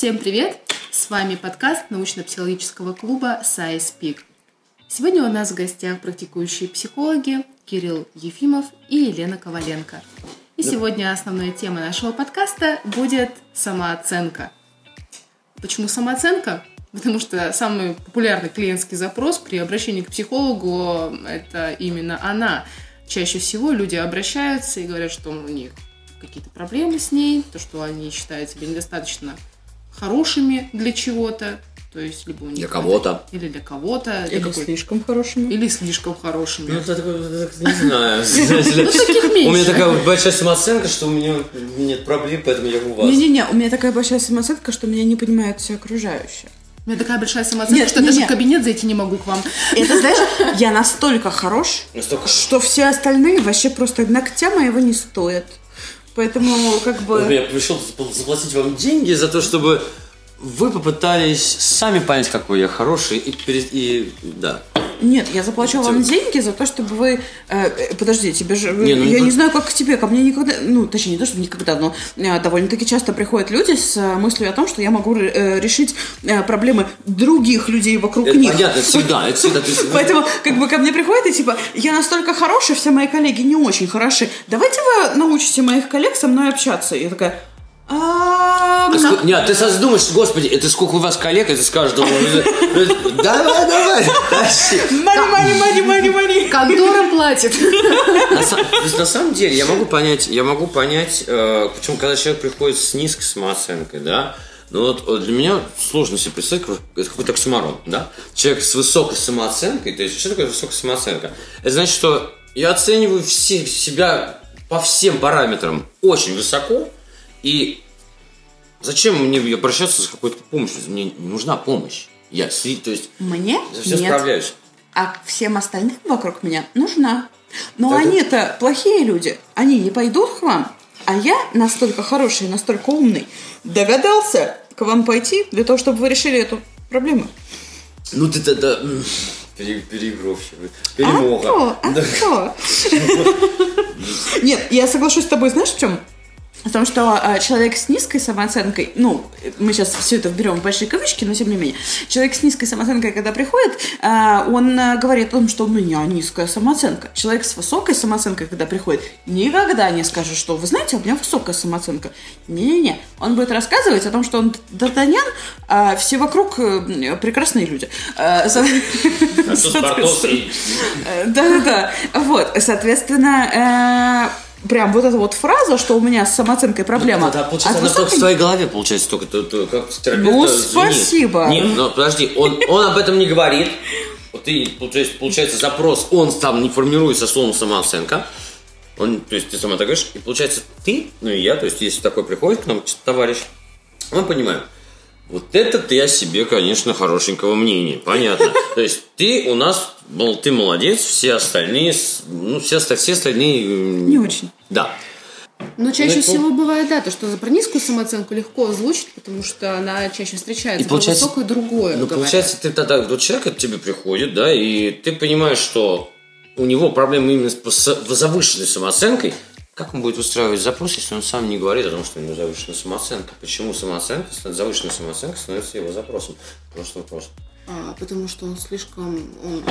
Всем привет! С вами подкаст научно-психологического клуба Science Peak. Сегодня у нас в гостях практикующие психологи Кирилл Ефимов и Елена Коваленко. И сегодня основная тема нашего подкаста будет самооценка. Почему самооценка? Потому что самый популярный клиентский запрос при обращении к психологу – это именно она. Чаще всего люди обращаются и говорят, что у них какие-то проблемы с ней, то, что они считают себя недостаточно хорошими для чего-то, то есть либо у них Для кого-то. или для кого-то, Или какой- слишком хорошими. или слишком хорошими. Ну, это это, не знаю. Ну, таких У меня такая большая самооценка, что у меня нет проблем, поэтому я у вас. Не-не-не, у меня такая большая самооценка, что меня не понимают все окружающие. У меня такая большая самооценка, Нет, что я даже в кабинет зайти не могу к вам. Это, знаешь, я настолько хорош, Настолько- что все остальные вообще просто ногтя моего не стоят. Поэтому, как бы... Я пришел заплатить вам деньги за то, чтобы вы попытались сами понять, какой я хороший, и, и да. Нет, я заплачу вам Тем- деньги за то, чтобы вы... э, э, подожди, тебе же... Не, ну, я ну- не знаю, как к тебе, ко мне никогда... Ну, точнее, не то, что никогда, но э, довольно-таки часто приходят люди с э, мыслью о том, что я могу э, решить э, проблемы других людей вокруг Это них. понятно, это всегда, это всегда. есть- Поэтому, как бы, ко мне приходят и типа, я настолько хороший, все мои коллеги не очень хороши. Давайте вы научите моих коллег со мной общаться. И я такая, «А, А ск- Нет, ты сразу думаешь, господи, это сколько у вас коллег, это скажешь, думаю, давай, давай, тащи. Мани, мани, мани, мани, мани. Контора платит. На, са- то есть, на самом деле, я могу понять, я могу понять, э, почему, когда человек приходит с низкой самооценкой, да, ну вот э, для меня сложно себе представить, как- это какой-то оксюмарон, да. Человек с высокой самооценкой, то есть, что такое высокая самооценка? Это значит, что я оцениваю все, себя по всем параметрам очень высоко, и зачем мне обращаться за какой-то помощью? Мне не нужна помощь. Я, то есть, Мне за все нет. справляюсь. А всем остальным вокруг меня нужна. Но это- они-то плохие люди. Они не пойдут к вам. А я настолько хороший, настолько умный, догадался к вам пойти для того, чтобы вы решили эту проблему. Ну ты тогда переигровщик, А перемога. то, а то. Нет, я соглашусь с тобой, знаешь, в чем? В том, что а, человек с низкой самооценкой, ну, мы сейчас все это берем в большие кавычки, но тем не менее, человек с низкой самооценкой, когда приходит, а, он а, говорит о том, что у меня низкая самооценка. Человек с высокой самооценкой, когда приходит, никогда не скажет, что вы знаете, у меня высокая самооценка. Не-не-не, он будет рассказывать о том, что он д'Артаньян, а все вокруг э, прекрасные люди. Э, Да-да-да. Вот, соответственно, э, прям вот эта вот фраза, что у меня с самооценкой проблема. Да, получается, от она только высокой- в твоей голове, получается, только то- то, как терапевт. Ну, спасибо. Нет, ну подожди, он, он об этом не говорит. Вот ты, получается, получается, запрос, он там не формируется словом самооценка. Он, то есть ты сама так говоришь, и получается ты, ну и я, то есть если такой приходит к нам товарищ, мы понимаем, вот это ты о себе, конечно, хорошенького мнения, понятно. То есть ты у нас, мол, ты молодец, все остальные, ну, все, все остальные... м, Не очень. Да. Но чаще Ну, всего бывает, да, то, что за про низкую самооценку легко озвучить, потому что она чаще встречается. И получается- про высокую другое. Ну, говорят. получается, ты тогда, вот человек от тебя приходит, да, и ты понимаешь, что у него проблемы именно с завышенной самооценкой. Как он будет устраивать запрос, если он сам не говорит о том, что у него завышенная самооценка? Почему самооценка, завышенная самооценка становится его запросом? Просто вопрос. А, потому что он слишком... он-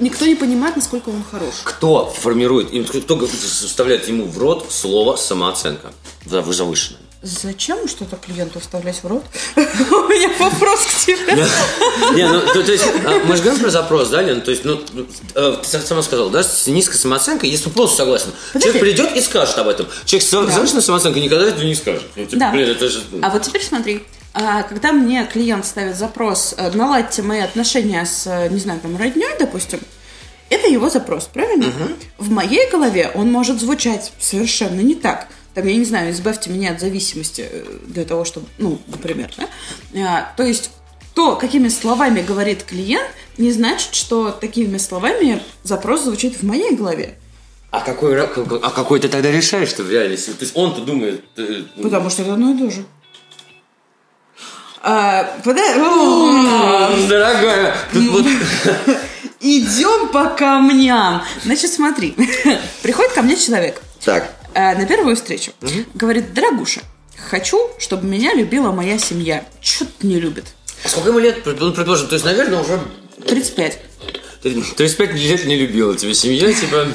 Никто не понимает, насколько он хорош. Кто формирует, кто вставляет ему в рот слово самооценка? Завышенная. Зачем что-то клиенту вставлять в рот? У меня вопрос к тебе. Не, ну, то, есть, а, мы же говорим про запрос, да, Лен? То есть, ну, э, ты сама сказала, да, с низкой самооценкой, если полностью согласен. Человек придет и скажет об этом. Человек с завышенной самооценкой никогда этого не скажет. Ну, типа, Да. же... А вот теперь смотри. а, Когда мне клиент ставит запрос, э, наладьте мои отношения с, э, не знаю, там, родней, допустим, это его запрос, правильно? В моей голове он может звучать совершенно не так. Там, я не знаю, избавьте меня от зависимости э, для того, чтобы, ну, например, да? А, То есть то, какими словами говорит клиент, не значит, что такими словами запрос звучит в моей голове. А какой, а какой ты тогда решаешь, что в реальности? То есть, он-то думает... э, Потому что это одно и то же. А, пода- О, «М, Дорогая, тут вот... Идем по камням. Значит, смотри. Приходит ко мне человек Так. Э, на первую встречу. Говорит, дорогуша, хочу, чтобы меня любила моя семья. Чё ты не любит? А Сколько ему лет, ну, предположим, то есть, наверное, уже 35. 35 лет не любила тебя семья, типа...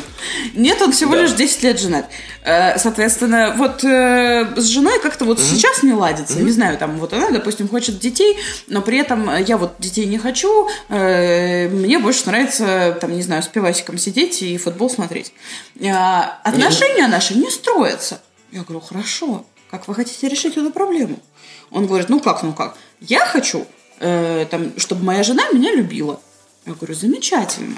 Нет, он всего Да. лишь 10 лет женат. Э, Соответственно, вот э, с женой как-то вот сейчас не ладится. Не знаю, там вот она, допустим, хочет детей, но при этом я вот детей не хочу. э, Мне больше нравится, там, не знаю, с пивасиком сидеть и футбол смотреть. Отношения наши не строятся. Я говорю, хорошо, как вы хотите решить эту проблему? Он говорит, ну как, ну как? Я хочу, э, там, чтобы моя жена меня любила. Я говорю, замечательно.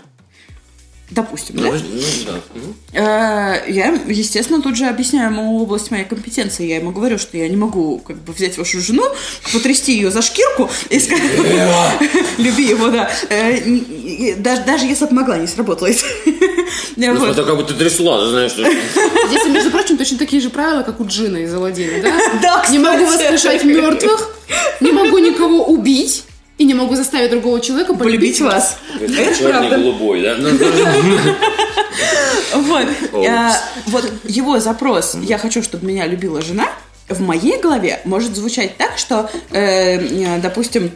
Допустим, да? Ну, да. Э, Я, естественно, тут же объясняю ему область моей компетенции. Я ему говорю, что я не могу как бы взять вашу жену, потрясти ее за шкирку и сказать, люби его, да. Э, Даже, даже если бы могла, не сработало это. Ну, Вот. это как бы ты трясла, ты знаешь, что... Здесь, между прочим, точно такие же правила, как у Джина из Аладдина, да? Да, Не могу воскрешать мертвых, не могу никого убить и не могу заставить другого человека Полюбить полюбить вас. Это Черный правда. голубой, да? Ну, Вот. А, Вот его запрос «я хочу, чтобы меня любила жена» в моей голове может звучать так, что, э, э, допустим,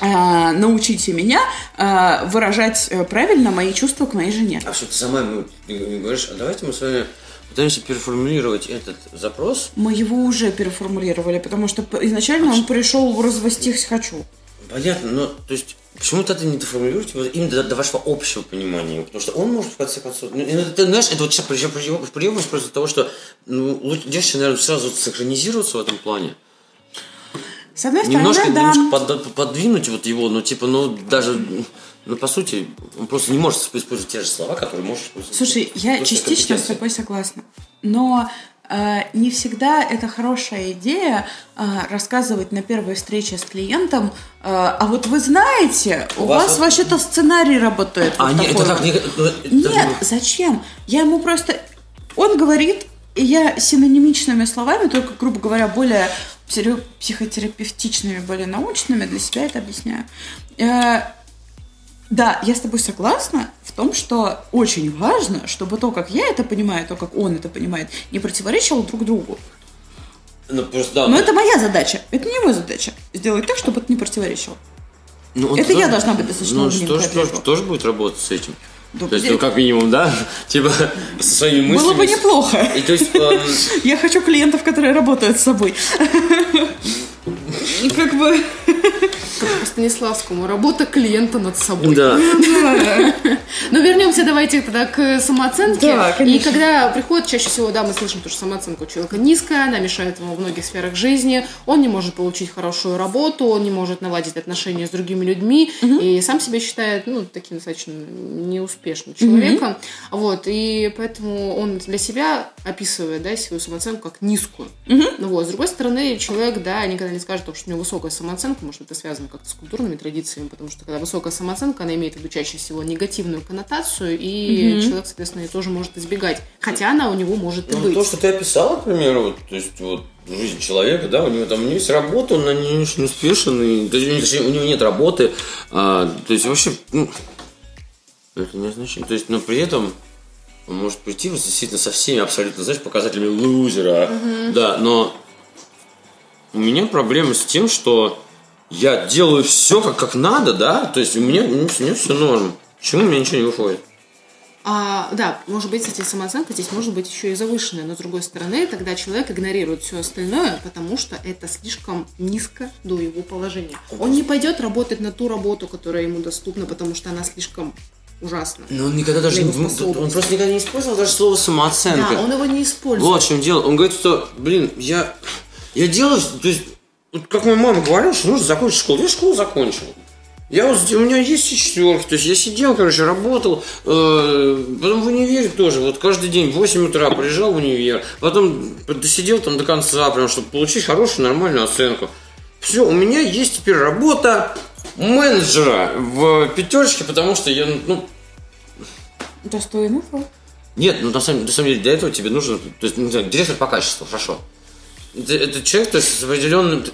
а, научите меня а, выражать э, правильно мои чувства к моей жене. А что ты сама ему говоришь, а давайте мы с вами пытаемся переформулировать этот запрос. Мы его уже переформулировали, потому что изначально он пришел развестись хочу. Понятно, но то есть почему тогда не доформулируете вот именно до, до вашего общего понимания? Потому что он может в конце концов. Ну, ты знаешь, это вот сейчас приемлешь просто того, что ну, лучше наверное, сразу синхронизироваться в этом плане. С одной стороны, Немножко, да. немножко под- подвинуть вот его, ну, типа, ну, даже, ну, по сути, он просто не может использовать те же слова, которые можешь использовать. Слушай, я частично с тобой согласна. Но не всегда это хорошая идея э, рассказывать на первой встрече с клиентом. э, а вот вы знаете, у, У вас, вас вообще-то сценарий работает. А, вот нет, это так, не- Нет, зачем? Я ему просто... Он говорит, и я синонимичными словами, только, грубо говоря, более психотерапевтичными, более научными для себя это объясняю. Э, Да, я с тобой согласна в том, что очень важно, чтобы то, как я это понимаю, то, как он это понимает, не противоречило друг другу. Ну, просто, да. Но это моя задача, это не его задача. Сделать так, чтобы это не противоречило. Ну, это я должна быть достаточно Ну, тоже, для тоже, будет работать с этим. Да, то есть, ну, как минимум, да? Типа, со своими мыслями. Было бы неплохо. И то есть, эм, Я хочу клиентов, которые работают с собой. Как бы... По Станиславскому. Работа клиента над собой. да. Но вернемся давайте тогда к самооценке. Да, И когда приходит, чаще всего, да, мы слышим, то, что самооценка у человека низкая, она мешает ему в многих сферах жизни, он не может получить хорошую работу, он не может наладить отношения с другими людьми, и сам себя считает, ну, таким достаточно неуспешным человеком. Вот, и поэтому он для себя описывает, да, свою самооценку как низкую. Ну вот, с другой стороны, человек, да, никогда не скажет, что у него высокая самооценка, может, это связано как-то с культурными традициями, потому что когда высокая самооценка, она имеет в виду чаще всего негативную коннотацию, и человек, соответственно, ее тоже может избегать. Хотя она у него может и Ну, быть. то, что ты описала, к примеру, вот, то есть вот жизнь человека, да, у него там у него есть работа, он на ней очень успешен, и, то есть, у него- точнее, у него нет работы, а, то есть вообще, ну, это не означает, то есть, но при этом он может прийти вот, действительно со всеми абсолютно, знаешь, показателями лузера, да, но у меня проблема с тем, что я делаю все как, как надо, да, то есть у меня, у меня все норм, почему у меня ничего не выходит? А, да, может быть, кстати, самооценка здесь может быть еще и завышенная, но с другой стороны, тогда человек игнорирует все остальное, потому что это слишком низко до его положения. Он не пойдет работать на ту работу, которая ему доступна, потому что она слишком ужасна. Но он никогда даже не, он просто никогда не использовал даже слово самооценка. Да, он его не использует. Вот в чем дело. Он говорит, что, блин, я, я делаю, то есть, вот как моя мама говорила, что нужно закончить школу. Я школу закончил. Я вот, у меня есть все четверки, то есть я сидел, короче, работал, э, потом в универе тоже, вот каждый день в 8 утра приезжал в универ, потом досидел там до конца, прям, чтобы получить хорошую, нормальную оценку. Все, у меня есть теперь работа менеджера в пятерочке, потому что я, ну, Достойный нет, ну на самом, на самом деле для этого тебе нужно, то есть, знаю, директор по качеству, хорошо. Это, это человек, то есть с определенным...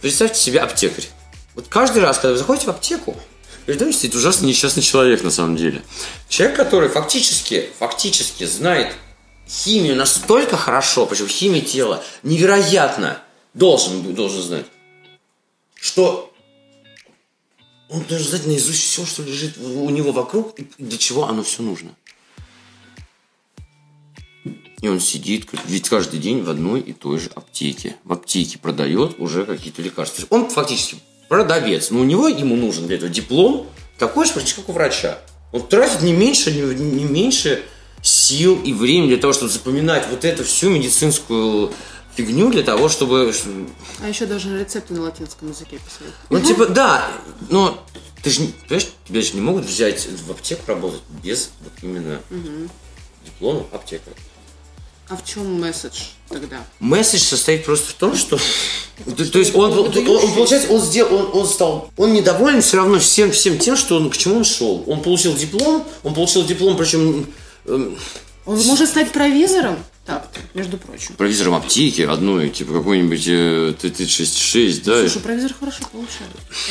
представьте себе аптекарь. Вот каждый раз, когда вы заходите в аптеку, перед вами стоит ужасно несчастный человек на самом деле. Человек, который фактически, фактически знает химию настолько хорошо, причем химия тела невероятно должен, должен знать, что он должен знать наизусть все, что лежит у него вокруг и для чего оно все нужно. И он сидит, ведь каждый день в одной и той же аптеке. В аптеке продает уже какие-то лекарства. Он фактически продавец, но у него ему нужен для этого диплом такой же, как у врача. Он тратит не меньше, не, не меньше сил и времени для того, чтобы запоминать вот эту всю медицинскую фигню для того, чтобы... А еще даже рецепты на латинском языке писать. Ну, типа, да, но ты же, понимаешь, тебя же не могут взять в аптеку работать без вот именно угу. диплома аптекаря. А в чем месседж тогда? Месседж состоит просто в том, что... То, то есть он, он, он, получается, он сделал, он, он стал, он недоволен все равно всем, всем тем, что он, к чему он шел. Он получил диплом, он получил диплом, причем... Эм, он может стать провизором? Так, между прочим. Провизором аптеки одной, типа какой-нибудь э, Т-36, да? Слушай, провизор хорошо получает.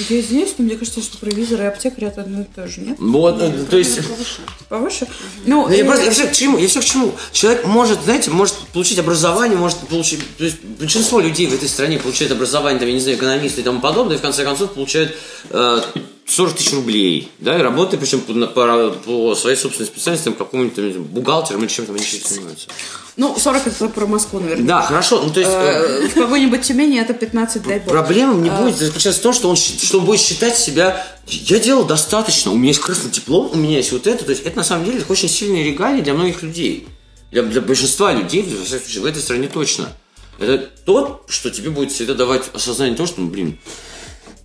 Я извиняюсь, но мне кажется, что провизор и аптекарь это одно и то же, нет? Вот, нет, э, то есть... Повыше? Повыше? Ну, я, э... просто, я все к чему, я все к чему. Человек может, знаете, может получить образование, может получить... То есть большинство людей в этой стране получают образование, там, я не знаю, экономисты и тому подобное, и в конце концов получают э, 40 тысяч рублей, да, и работают, причем по, по, по своей собственной специальности, там, какому-нибудь бухгалтером или чем-то они занимаются. Ну, 40 это про Москву, наверное. Да, хорошо. Ну, то есть, э, в какой-нибудь Тюмени это 15, дай бог. Проблема не а. будет заключаться в том, что он, что он будет считать себя... Я делал достаточно, у меня есть красный диплом, у меня есть вот это. То есть, это на самом деле очень сильные регалии для многих людей. Для, для большинства людей, в этой стране точно. Это то, что тебе будет всегда давать осознание того, что, ну, блин,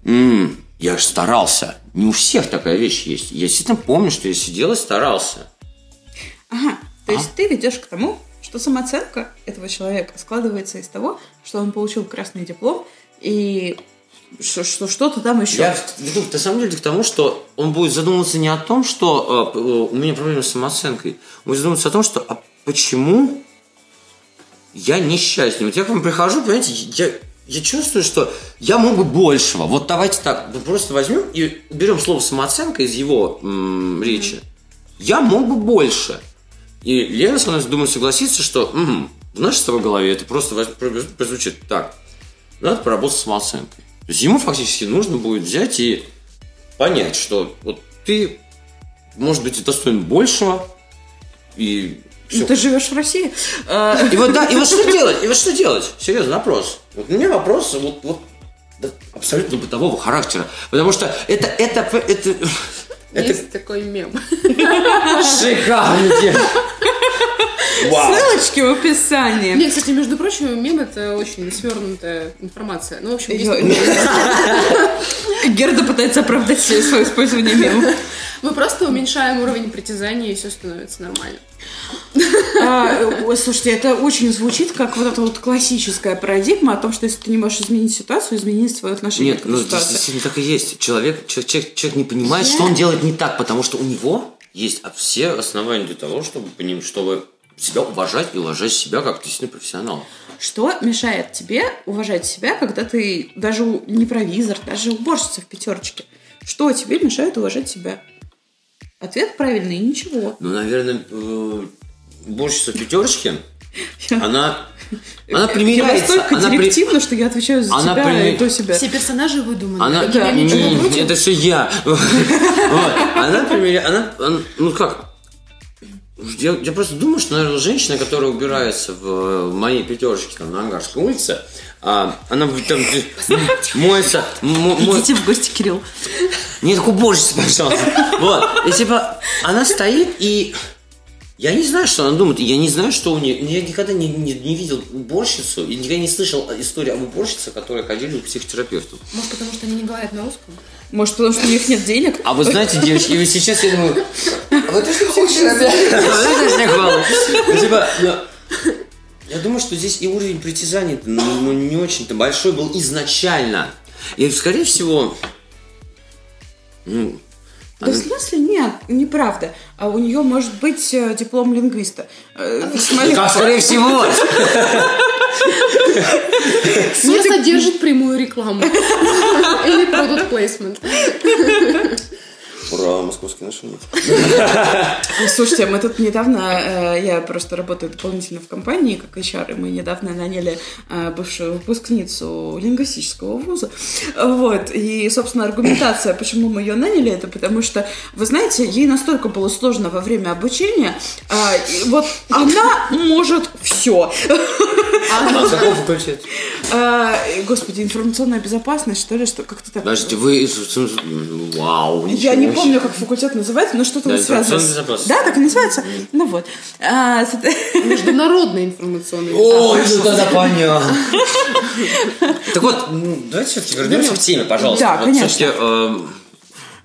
м-м, я же старался. Не у всех такая вещь есть. Я действительно помню, что я сидел и старался. Ага, то а? есть ты ведешь к тому, что самооценка этого человека складывается из того, что он получил красный диплом и что, что что-то там еще. Я веду на самом деле к тому, что он будет задумываться не о том, что э, у меня проблемы с самооценкой. Он будет задумываться о том, что а почему я несчастный. Вот я к вам прихожу, понимаете, я, я чувствую, что я мог бы большего. Вот давайте так, просто возьмем и уберем слово самооценка из его м, речи. Mm-hmm. Я мог бы больше. И Лена со мной, думаю, согласится, что угу, в нашей с тобой голове это просто прозвучит так. Надо поработать с самооценкой. То есть ему фактически нужно будет взять и понять, что вот ты, может быть, достоин большего, и все. Ну, ты живешь в России. И вот, да, и вот что делать? И вот что делать? Серьезно, вопрос. Вот у меня вопрос вот, вот абсолютно бытового характера. Потому что это, это, это, есть это... такой мем. Шикарный Вау. Ссылочки в описании. Нет, кстати, между прочим, мем это очень свернутая информация. Ну, в общем, есть... Герда пытается оправдать свое использование мема. Мы просто уменьшаем уровень притязания, и все становится нормально. А, слушайте, это очень звучит как вот эта вот классическая парадигма о том, что если ты не можешь изменить ситуацию, измени свое отношение Нет, к ну, ситуации. Нет, действительно так и есть. Человек, человек, человек не понимает, что он делает не так, потому что у него есть все основания для того, чтобы, чтобы себя уважать и уважать себя как действительно профессионал. Что мешает тебе уважать себя, когда ты даже не провизор, даже уборщица в пятерочке? Что тебе мешает уважать себя? Ответ правильный, ничего. Ну, наверное, э, уборщица в пятерочке, она она примеряется. Я настолько она директивно, при... что я отвечаю за она тебя при... и то себя. Все персонажи выдуманы. Она... Да. Не, не, это все я. Она примеряется. Она, ну как, я, я просто думаю, что, наверное, женщина, которая убирается в, в моей пятерочке там, на Ангарской улице, а, она там моется... Идите в гости, Кирилл. Не, так уборщица, пожалуйста. Вот. И типа, она стоит и... Я не знаю, что она думает, я не знаю, что у нее. Я никогда не, не, не видел уборщицу, и никогда не слышал историю об уборщице, которые ходили к психотерапевту. Может, потому что они не говорят на русском? Может, потому что у них нет денег? А вы знаете, девочки, вы сейчас, я думаю, а вы точно психотерапевт? Типа, я думаю, что здесь и уровень притязаний ну, ну, не очень-то большой был изначально. И, скорее всего, ну, да она... в смысле нет, неправда. А у нее может быть э, диплом лингвиста. Э, как скорее всего. Не содержит прямую рекламу. Или product placement. Про московский наши нет. Слушайте, мы тут недавно, э, я просто работаю дополнительно в компании, как HR, и мы недавно наняли э, бывшую выпускницу лингвистического вуза. Вот. И, собственно, аргументация, почему мы ее наняли, это потому что, вы знаете, ей настолько было сложно во время обучения, и вот она может все. А, Господи, информационная безопасность, что ли, что как-то так. Подождите, вы... Вау, Я не помню, как факультет называется, но что-то вот связано. информационная. Да, так и называется. Ну вот. А, Международный информационный Ой, ну тогда понятно. Так вот, давайте все-таки вернемся к теме, пожалуйста. Да, конечно.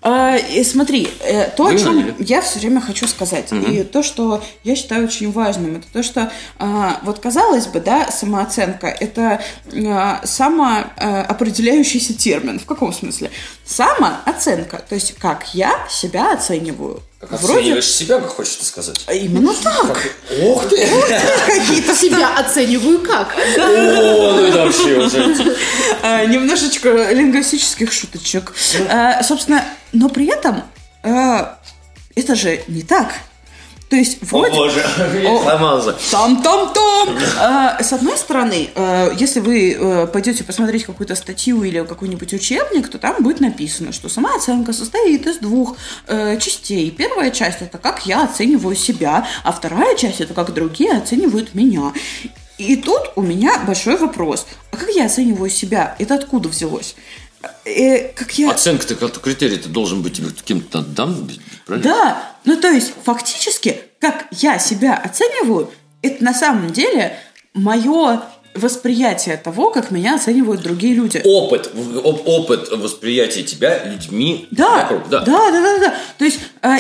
А, и смотри, э, то, о Вы чем наняли. я все время хочу сказать, и то, что я считаю очень важным, это то, что а, вот казалось бы, да, самооценка это а, самоопределяющийся термин. В каком смысле? Самооценка, то есть как я себя оцениваю. Как Вроде оцениваешь себя, как хочешь ты сказать? именно так. Ох ты! Какие-то Себя оцениваю как? О, ну это вообще уже... А, немножечко лингвистических шуточек. А, собственно, но при этом а, это же не так. То есть О вроде... боже, О. сломался. Там-там-там! А, С одной стороны, э, если вы э, пойдете посмотреть какую-то статью или какой-нибудь учебник, то там будет написано, что самооценка состоит из двух э, частей. Первая часть это как я оцениваю себя, а вторая часть это как другие оценивают меня. И тут у меня большой вопрос. А как я оцениваю себя? Это откуда взялось? Э, как я... Оценка-то, критерий-то должен быть кем-то дан, правильно? Да, ну то есть фактически, как я себя оцениваю, это на самом деле мое восприятие того, как меня оценивают другие люди. Опыт, оп- опыт восприятия тебя людьми Да, вокруг. да, да, да, да. То есть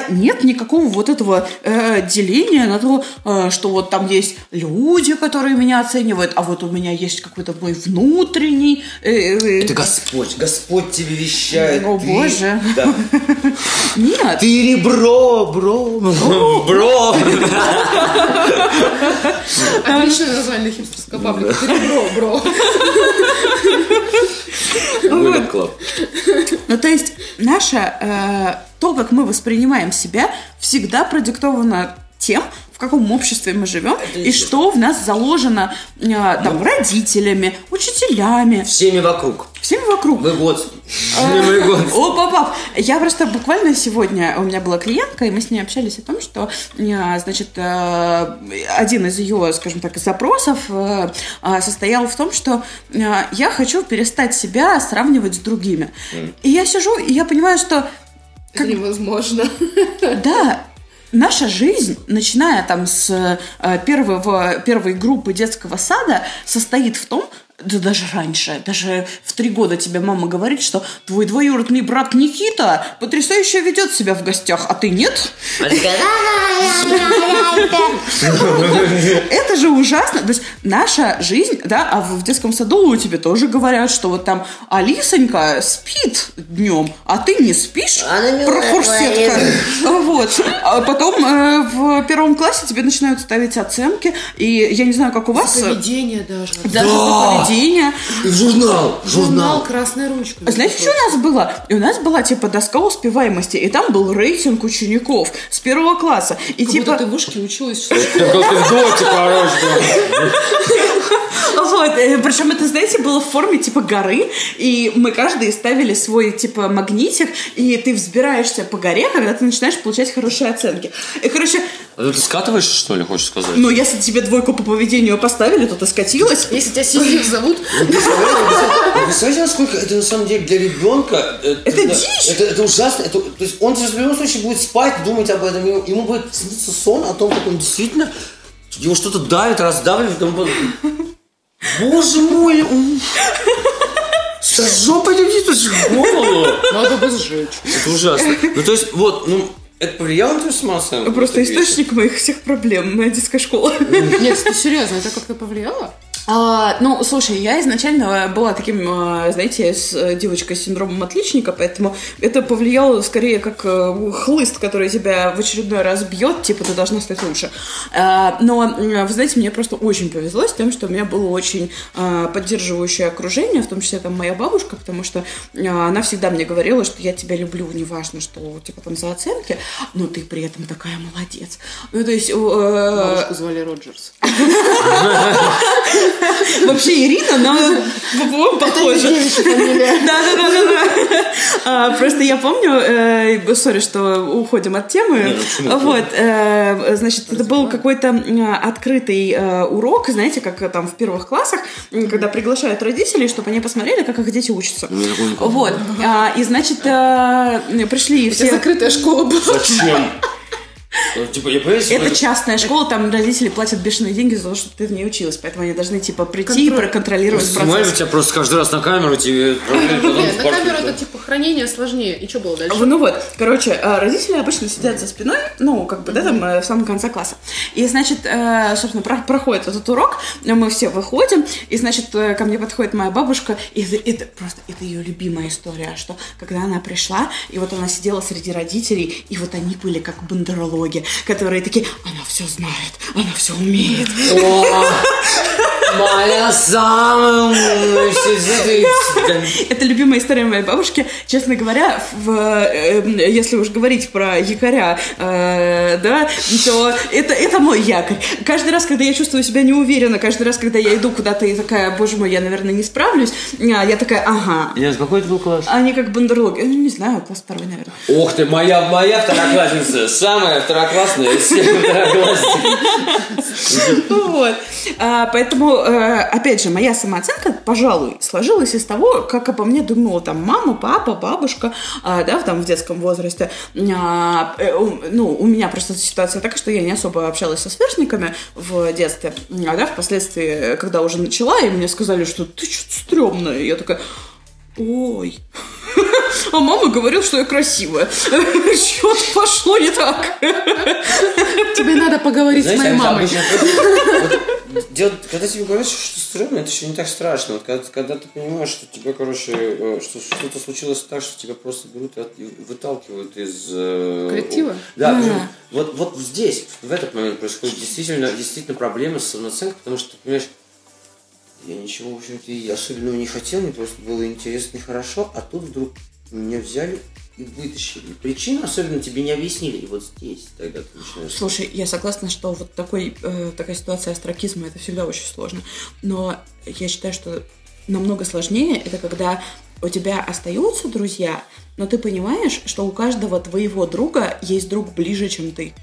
нет никакого вот этого э, деления на то, э, что вот там есть люди, которые меня оценивают, а вот у меня есть какой-то мой внутренний. э, Это Господь, Господь тебе вещает. О, ты- Боже. Да. Нет. Ты ребро, бро, бро. Отличное название хипстерского паблика. Бро, бро. Вылет клаб. Ну, то есть, наше, э, то, как мы воспринимаем себя, всегда продиктовано тем, в каком обществе мы живем, и что в нас заложено э, там, родителями, учителями, Всеми вокруг. всеми вокруг. Мы год. Мы год. О, папа, я просто буквально сегодня, у меня была клиентка, и мы с ней общались о том, что, э, значит, э, один из ее, скажем так, запросов э, состоял в том, что я хочу перестать себя сравнивать с другими. И я сижу, и я понимаю, что Это невозможно. да, наша жизнь, начиная там с э, первого, первой группы детского сада, состоит в том, да даже раньше, даже в три года тебе мама говорит, что твой двоюродный брат Никита потрясающе ведет себя в гостях, а ты нет. Это же ужасно. То есть наша жизнь, да, а в детском саду у тебя тоже говорят, что вот там Алисонька спит днем, а ты не спишь, профурсетка. Вот. А потом э, в первом классе тебе начинают ставить оценки, и я не знаю, как у вас... Поведение даже. Даже за поведение. И в журнал. Журнал «Красная ручка». Знаете, что у нас было? И у нас была, типа, доска успеваемости, и там был рейтинг учеников с первого класса. И, Как типа, будто ты в вышке училась. Вот, причем это, знаете, было в форме типа горы, и мы каждый ставили свой типа магнитик, и ты взбираешься по горе, когда ты начинаешь получать хорошие оценки. И, короче, А ты скатываешься, что ли, хочешь сказать? ну, если тебе двойку по поведению поставили, то ты скатилась. Если тебя Сизиф зовут, Вы представляете, насколько это на самом деле для ребенка... Это дичь! Это, ужасно. Это- то есть он в любом случае будет спать, думать об этом. Ему, будет сниться сон о том, как он действительно... Его что-то давит, раздавливает. Боже мой! Сожжем, пойдемте тут голову. надо бы сжечь. Это ужасно. Ну, то есть, вот, ну, это повлияло на твою самооценку? Просто вещи? источник моих всех проблем, моя детская школа. Нет, ты серьезно, это как-то повлияло? А, ну, слушай, я изначально была таким, а, знаете, с э, девочкой с синдромом отличника, поэтому это повлияло скорее как э, хлыст, который тебя в очередной раз бьет, типа ты должна стать лучше. А, но, вы знаете, мне просто очень повезло с тем, что у меня было очень а, поддерживающее окружение, в том числе там моя бабушка, потому что а, она всегда мне говорила, что я тебя люблю, неважно, что типа там за оценки, но ты при этом такая молодец. Ну, то есть... э, Бабушку звали Роджерс. Вообще Ирина, но по-моему похоже. Да, да, да, да, да. Просто я помню, э, сори, что уходим от темы. Ну? Вот, э, значит, это был какой-то открытый э, урок, знаете, как там в первых классах, когда приглашают родителей, чтобы они посмотрели, как их дети учатся. было. Вот. А, И значит, пришли все. закрытая школа была. Зачем? Ну, Типа, я понимаю, Это типа, частная школа, там родители платят бешеные деньги за то, чтобы ты в ней училась, поэтому они должны типа прийти и Контроль. проконтролировать Снимали процесс. у тебя просто каждый раз на камеру тебе Нет, на камеру это типа хранение сложнее. И что было дальше? Ну вот, короче, э, родители обычно сидят за спиной, ну, как бы, да, там, э, в самом конце класса. И, значит, э, собственно, про- проходит этот урок, мы все выходим, и, значит, ко мне подходит моя бабушка, и это, это просто, это ее любимая история, что когда она пришла, и вот она сидела среди родителей, и вот они были как бандерологи, которые такие, она все знает, она все умеет. Моя самая умная сидит. Это любимая история моей бабушки. Честно говоря, в, э, если уж говорить про якоря, э, да, то это, это мой якорь. Каждый раз, когда я чувствую себя неуверенно, каждый раз, когда я иду куда-то и такая, боже мой, я, наверное, не справлюсь, а, я такая, ага. Лен, какой это был класс? Они как бандерлоги. Ну, не знаю, класс второй, наверное. Ох ты, моя, моя второклассница, самая второклассная из всех второклассниц. Вот. А, поэтому, опять же, моя самооценка, пожалуй, сложилась из того, как обо мне думала там мама, папа, бабушка, а, да, в, там, в детском возрасте. А, э, ну, у меня просто ситуация такая, что я не особо общалась со сверстниками в детстве, а, да, впоследствии, когда уже начала, и мне сказали, что ты что-то стрёмная, я такая, ой, а мама говорила, что я красивая. Что-то пошло не так. Тебе надо поговорить с Знаете, моей мамой. обычно вот делать- когда тебе говорят, что стрёмно, это еще не так страшно. Вот когда, когда ты понимаешь, что тебя, короче, э, что что-то случилось так, что тебя просто берут и от- и выталкивают из... э, Коллектива? Да, причем вот, вот здесь, в этот момент происходит действительно, действительно проблема с самооценкой, потому что ты понимаешь, я ничего, в общем-то, особенного не хотел, мне просто было интересно и хорошо, а тут вдруг меня взяли вытащили. Причину особенно тебе не объяснили, и вот здесь тогда ты начинаешь... Слушай, я согласна, что вот такой, э, такая ситуация астракизма это всегда очень сложно. Но я считаю, что намного сложнее это когда у тебя остаются друзья, но ты понимаешь, что у каждого твоего друга есть друг ближе, чем ты.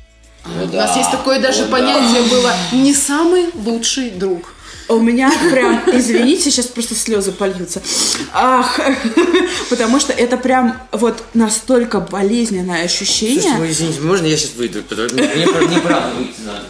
Ну У да, нас есть такое даже ну да. понятие было не самый лучший друг. У меня прям, извините, сейчас просто слезы польются. Ах, потому что это прям вот настолько болезненное ощущение. Слушайте, извините, можно я сейчас выйду? Мне неправда выйти надо.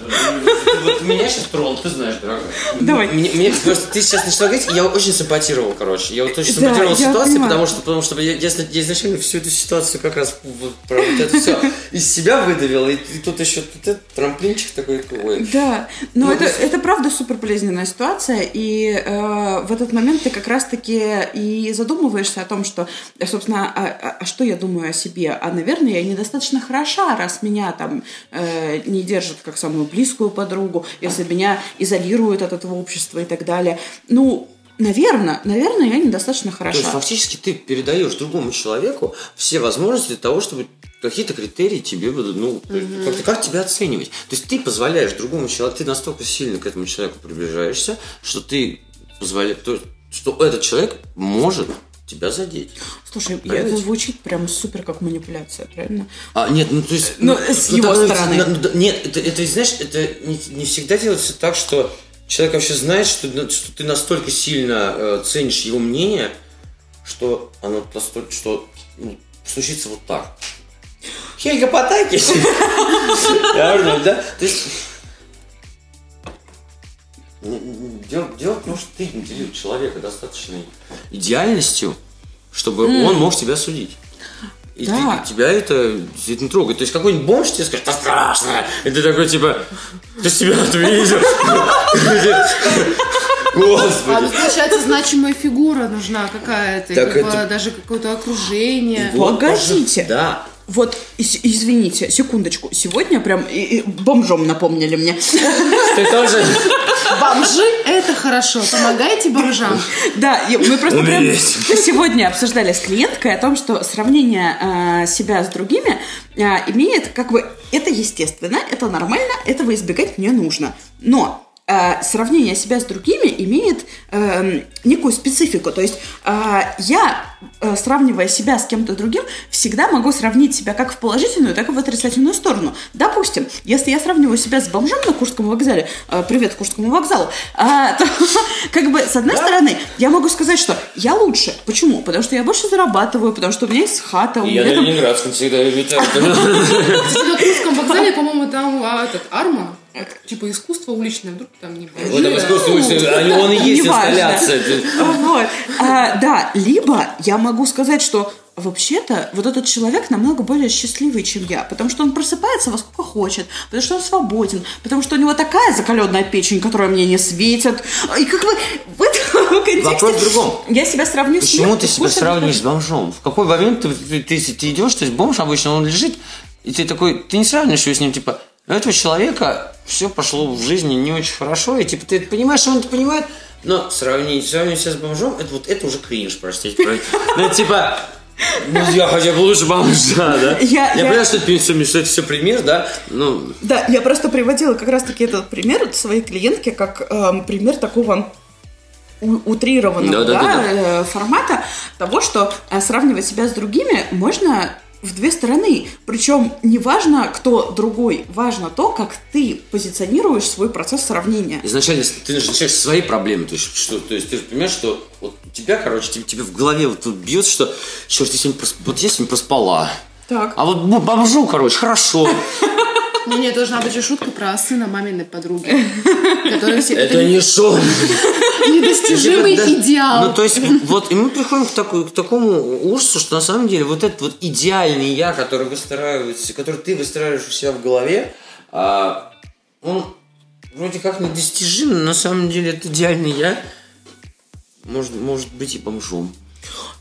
Вот меня сейчас тронул, ты знаешь, дорогая. Давай. Мне, мне просто ты сейчас начала говорить, я очень симпатировал, короче. Я вот очень Да, симпатировал я ситуации, потому что, потому что я, я я изначально всю эту ситуацию как раз вот про вот это все из себя выдавил, и, и тут еще тут этот трамплинчик такой. Ой. Да, но Ну, это, это правда супер болезненная ситуация, и э, в этот момент ты как раз-таки и задумываешься о том, что, собственно, а, а- а что я думаю о себе? А, наверное, я недостаточно хороша, раз меня там э, не держат как самую близкую подругу, если меня изолируют от этого общества и так далее. Ну, наверное, наверное, я недостаточно То хороша. есть фактически ты передаешь другому человеку все возможности для того, чтобы какие-то критерии тебе будут, ну, как, как тебя оценивать. То есть ты позволяешь другому человеку, ты настолько сильно к этому человеку приближаешься, что ты позволяешь, то- что этот человек может тебя задеть. Слушай, Понимаете? это звучит прям супер как манипуляция, правильно? А, нет, ну то есть... Ну, с его там, стороны. ну, да, нет, это, это, знаешь, это не, не всегда делается так, что человек вообще знает, что, что ты настолько сильно э, ценишь его мнение, что оно настолько, что ну, случится вот так. Хельга Потаки. Правильно, да? То есть... Дело, дело в том, что ты наделил человека достаточной идеальностью, чтобы он мог тебя судить. И Да. ты- тебя это действительно трогает. То есть какой-нибудь бомж тебе скажет, это страшно. И ты такой, типа, ты себя это видел? А Господи. тут, получается, значимая фигура нужна какая-то, Так как это- даже какое-то окружение. Вот, Погодите. Да. Вот, извините, секундочку. Сегодня прям и- и бомжом напомнили мне. Ты тоже... Бомжи – это хорошо. Помогайте бомжам. Да, мы просто прям сегодня обсуждали с клиенткой о том, что сравнение э, себя с другими э, имеет как бы это естественно, это нормально, этого избегать не нужно. Но э, сравнение себя с другими имеет эм, некую специфику. То есть э, я, э, сравнивая себя с кем-то другим, всегда могу сравнить себя как в положительную, так и в отрицательную сторону. Допустим, если я сравниваю себя с бомжом на Курском вокзале, э, привет Курскому вокзалу, а, то как бы с одной стороны я могу сказать, что я лучше. Почему? Потому что я больше зарабатываю, потому что у меня есть хата, у Я меня на там Ленинградском всегда летаю. На Курском вокзале, по-моему, там а, этот, арма. Это, типа искусство уличное, вдруг там не бомжи, Вот там а- искусство уличное, они- он и есть инсталляция. Вот. А, да, либо я могу сказать, что вообще-то вот этот человек намного более счастливый, чем я, потому что он просыпается во сколько хочет, потому что он свободен, потому что у него такая закаленная печень, которая мне не светит. И как бы в этом контексте Вопрос в другом. я себя сравню с Почему ты себя сравниваешь с бомжом? В какой момент ты, ты, ты, ты идешь, то есть бомж обычно, он лежит, и ты такой, ты не сравниваешь его с ним, типа, у этого человека все пошло в жизни не очень хорошо, и типа ты понимаешь, он это понимает, но сравнить, сравнить себя с бомжом, это вот это уже кринж, простите. Ну, типа, ну, я хотя бы лучше бомжа, да? Я- я- понимаю, что это, что это все пример, да? Ну, Да, я просто приводила как раз-таки этот пример своей клиентке как эм, пример такого утрированного да, Да-да-да-да. э, формата того, что э, сравнивать себя с другими можно в две стороны. Причем не важно, кто другой, важно то, как ты позиционируешь свой процесс сравнения. изначально ты начинаешь свои проблемы, то есть, что, то есть ты же понимаешь, что вот у тебя, короче, тебе, тебе в голове вот тут бьется, что, черт, я сегодня, прос- вот я сегодня проспала, Так. а вот бомжу, короче, хорошо. Ну, нет, должна быть же шутка про сына маминой подруги. Все... Это не шоу. недостижимый да, идеал. Ну, то есть, вот, и мы приходим к, такой- к такому ужасу, что на самом деле вот этот вот идеальный я, который выстраивается, который ты выстраиваешь у себя в голове, а, он вроде как недостижим, но на самом деле этот идеальный я может, может быть и бомжом.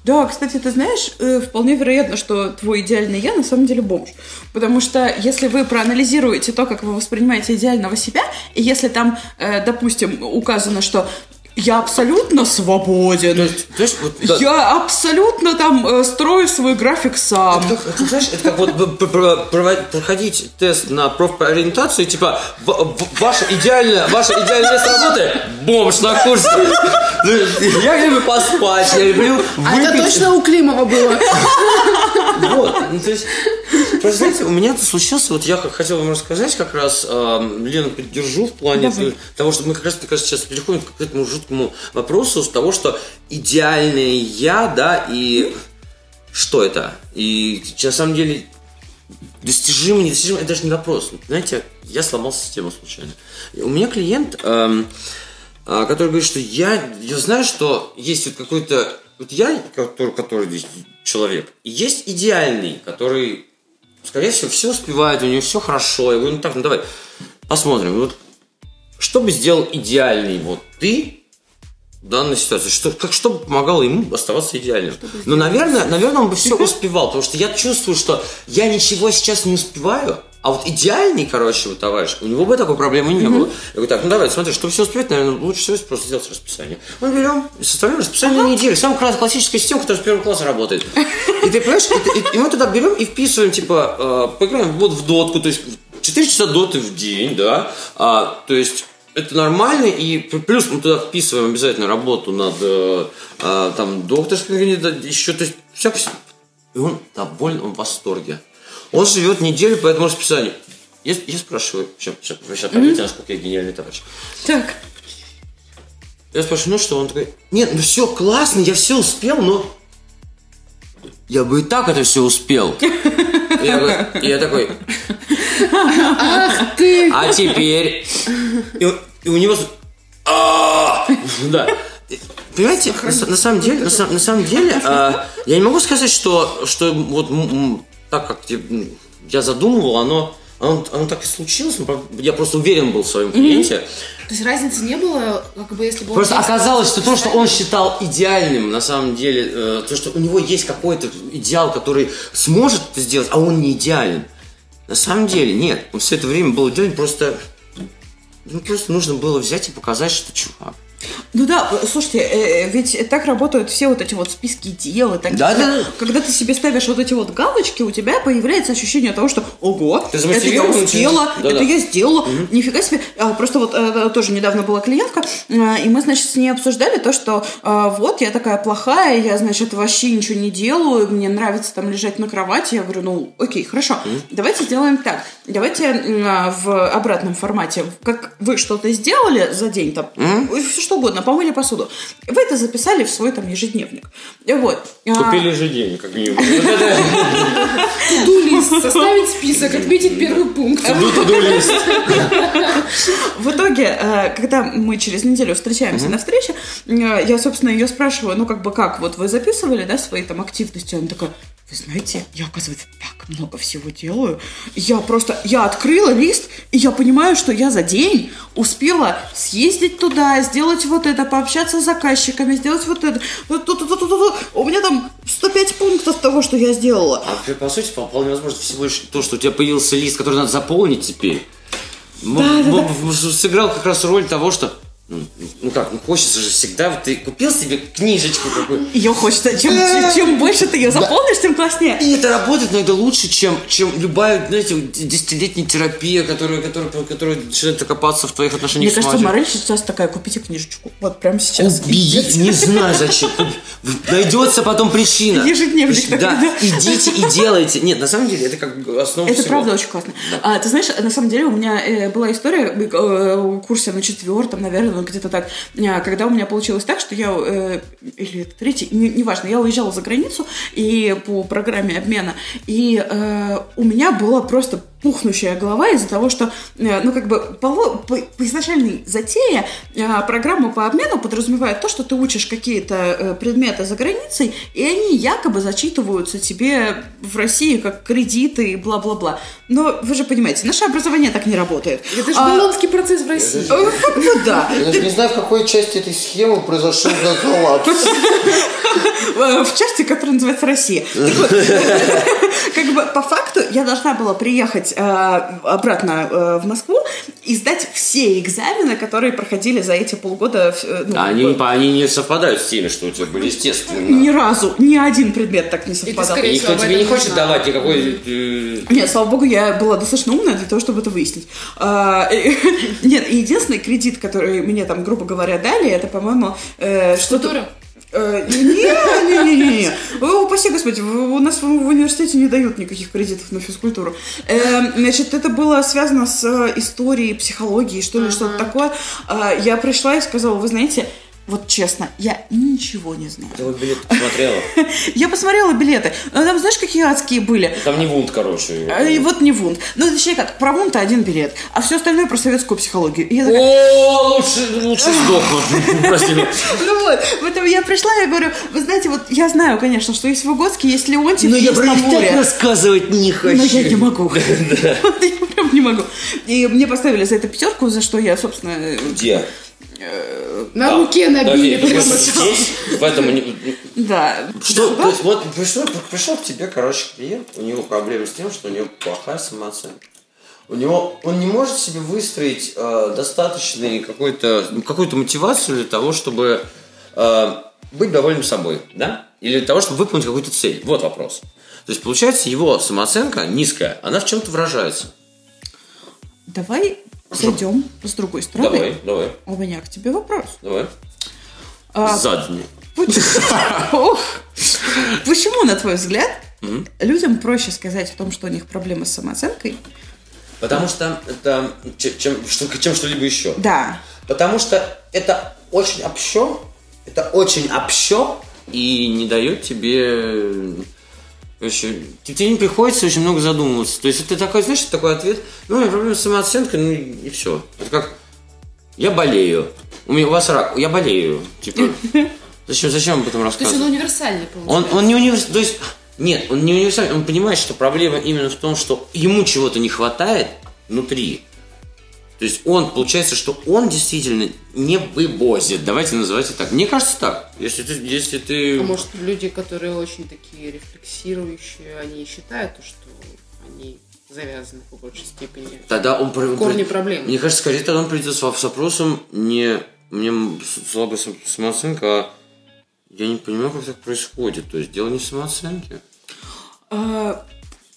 Да, кстати, ты знаешь, э, вполне вероятно, что твой идеальный я на самом деле бомж. Потому что если вы проанализируете то, как вы воспринимаете идеального себя, и если там, э, допустим, указано, что я абсолютно свободен, То есть, то есть, вот, да, я абсолютно там э, строю свой график сам. Это, это, знаешь, это как вот проходить тест на профориентацию, типа, ваша идеальная, ваша идеальная место работы – бомж на курсе. Ну, Я люблю поспать, я люблю А это выпить. точно у Климова было. Вот, ну, то есть, просто, знаете, у меня это случилось, вот я хотел вам рассказать как раз, э, Лену поддержу в плане Давай. того, что мы как раз, мне кажется, сейчас переходим к этому жуткому вопросу с того, что идеальное я, да, и что это? И на самом деле достижимо, недостижимо, это даже не вопрос. Знаете, я сломал систему случайно. У меня клиент, эм, а, который говорит, что я, я знаю, что есть вот какой-то, вот я, который, который здесь человек, есть идеальный, который, скорее всего, все успевает, у него все хорошо. Я говорю, ну так, ну давай, посмотрим. Вот, что бы сделал идеальный вот ты данной ситуации? Что, как, что бы помогало ему оставаться идеальным? Ну, наверное, наверное, он бы все успевал, потому что я чувствую, что я ничего сейчас не успеваю, а вот идеальный, короче, вот товарищ, у него бы такой проблемы не было. Я говорю, так, ну давай, смотри, чтобы все успеть, наверное, лучше всего просто сделать расписание. Мы берем и составляем расписание на неделю. Самая класс- классическая система, которая с первого класса работает. И ты понимаешь, и, и- и мы туда берем и вписываем, типа, э, поиграем вот в дотку, то есть 4 часа доты в день, да, а, то есть это нормально, и плюс мы туда вписываем обязательно работу над э, э, там докторской, еще, то есть всякое. И он доволен, он в восторге. Он живет неделю по этому расписанию. Я, я спрашиваю, сейчас, сейчас, сейчас поймете, насколько я гениальный товарищ. Так, Я спрашиваю, ну что? Он такой, нет, ну все классно, я все успел, но я бы и так это все успел. Я, я такой, Ах ты! а теперь... И, у- и у него... А! Да. Понимаете, на, самом деле, на, са- на самом деле, а, я не могу сказать, что, что вот так как я, я задумывал, оно оно, оно так и случилось. Я просто уверен был в своем клиенте. То есть разницы не было, как бы если бы он Просто действовал оказалось, что то, что он считал идеальным, на самом деле, э, то, что у него есть какой-то идеал, который сможет это сделать, а он не идеален. На самом деле, нет. Он все это время был идеален, просто... Ну, просто нужно было взять и показать, что чувак. Ну да, э, слушайте, э, ведь так работают все вот эти вот списки дел и так Да, далее. да. Когда ты себе ставишь вот эти вот галочки, у тебя появляется ощущение того, что ого, Ты это я успела, да, это да. я сделала, нифига себе. А, Просто вот э, тоже недавно была клиентка, э, и мы, значит, с ней обсуждали то, что э, вот я такая плохая, я, значит, вообще ничего не делаю, мне нравится там лежать на кровати. Я говорю, ну, окей, хорошо, давайте сделаем так. Давайте а, в обратном формате, как вы что-то сделали за день, там, все что угодно, помыли посуду. Вы это записали в свой там ежедневник. Вот. А, Купили же день, как минимум. To-do-лист, составить список, отметить первый пункт. В итоге, э, когда мы через неделю встречаемся на встрече, э, я, собственно, ее спрашиваю, ну, как бы как, вот вы записывали, да, свои там активности? Она такая, вы знаете, я, оказывается, так много всего делаю. Я просто, я открыла лист, и я понимаю, что я за день успела съездить туда, сделать вот это, пообщаться с заказчиками, сделать вот это. У меня там 105 пунктов того, что я сделала. А по сути, вполне возможно, всего лишь то, что у тебя появился лист, который надо заполнить теперь. М- м- Сыграл как раз роль того, что ну, ну как, ну хочется же всегда, вот ты купил себе книжечку какую Ее хочется, чем, чем больше ты ее заполнишь, тем класснее. И это работает, но это лучше, чем, чем любая, знаете, десятилетняя терапия, которая, которая, которая начинает копаться в твоих отношениях Мне кажется. Морель сейчас такая, купите книжечку. Вот прямо сейчас. Убедить, не знаю зачем. Найдется потом причина. Ежедневник Да, такой, да. идите и делайте. Нет, на самом деле, это как основа Это всего. правда очень классно. А, ты знаешь, на самом деле у меня э, была история э, в курсе на четвертом, наверное, где-то так, э, когда у меня получилось так, что я, э, или это третий, не- неважно, я уезжала за границу и по программе обмена, и э, у меня была просто пухнущая голова из-за того, что, э, ну, как бы, по, по, по изначальной затее э, программа по обмену подразумевает то, что ты учишь какие-то э, предметы за границей, и они якобы зачитываются тебе в России как кредиты и бла-бла-бла. Но вы же понимаете, наше образование так не работает. Это же А, болонский процесс в России. бы да. Я даже не знаю, в какой части этой схемы произошел коллапс. Э, в части, которая называется Россия. Вот, Как бы по факту я должна была приехать э, обратно э, в Москву и сдать все экзамены, которые проходили за эти полгода. э, ну, А Они, не по- они не совпадают с теми, что у тебя были, естественно. Ни разу, ни один предмет так не совпадал. И никто всего, об тебе не хочет знала. давать никакой... э, Нет, слава богу, я была достаточно умная для того, чтобы это выяснить. А, э, Нет, единственный кредит, который мне там, грубо говоря, дали, это, по-моему, э, что-то... Э, Не-не-не-не. Упаси Господи, у нас в университете не дают никаких кредитов на физкультуру. Э, Значит, это было связано с э, историей, психологией, что ли, что-то такое. А, Я пришла и сказала, вы знаете, вот честно, я ничего не знаю. Ты вот билет посмотрела? Я посмотрела билеты, но там знаешь, какие адские были? Там не вунт, короче. А, И вот не вунт. Ну, точнее как, про вунта один билет, а все остальное про советскую психологию. О, лучше, лучше сдохнуть. Ну вот, поэтому я пришла, я говорю, вы знаете, вот я знаю, конечно, что есть Выгодский, есть Леонтьев, Но я про них так рассказывать не хочу. Но я не могу. Я прям не могу. И мне поставили за это пятерку, за что я, собственно, э, Где? На руке набили Подожди, прямо здесь, в этом... да. Что, то есть вот пришел, пришел к тебе, короче, клиент, у него проблемы с тем, что у него плохая самооценка. У него, он не может себе выстроить э, достаточный какой-то, ну, какую-то мотивацию для того, чтобы э, быть довольным собой, да? Или для того, чтобы выполнить какую-то цель. Вот вопрос. То есть, получается, его самооценка низкая, она в чем-то выражается. Давай зайдем с другой стороны. Давай, давай, У меня к тебе вопрос. давай. А, Задний. Почему, на твой взгляд, людям проще сказать о том, что у них проблемы с самооценкой? Потому что это чем, чем что-либо еще. Да. Потому что это очень общо, это очень общо и не дает тебе... Короче, те- тебе не приходится очень много задумываться. То есть это такой, знаешь, такой ответ, ну, у меня проблема с самооценкой, ну и, все. Это как, я болею, у, меня, у вас рак, я болею. Типа, зачем, зачем об этом То есть он рассказывать? универсальный, Он, получается. он не университет, то есть, Нет, он не универсальный, он понимает, что проблема именно в том, что ему чего-то не хватает внутри. То есть он, получается, что он действительно не вывозит. Давайте называть это так. Мне кажется так. Если ты, если ты... А может, люди, которые очень такие рефлексирующие, они считают, что они завязаны по большей степени. Тогда он... про- Корни про- проблемы. Мне кажется, скорее тогда он придет с с вопросом не... Мне с- слабая сам- самооценка, а я не понимаю, как так происходит. То есть дело не в самооценке. А,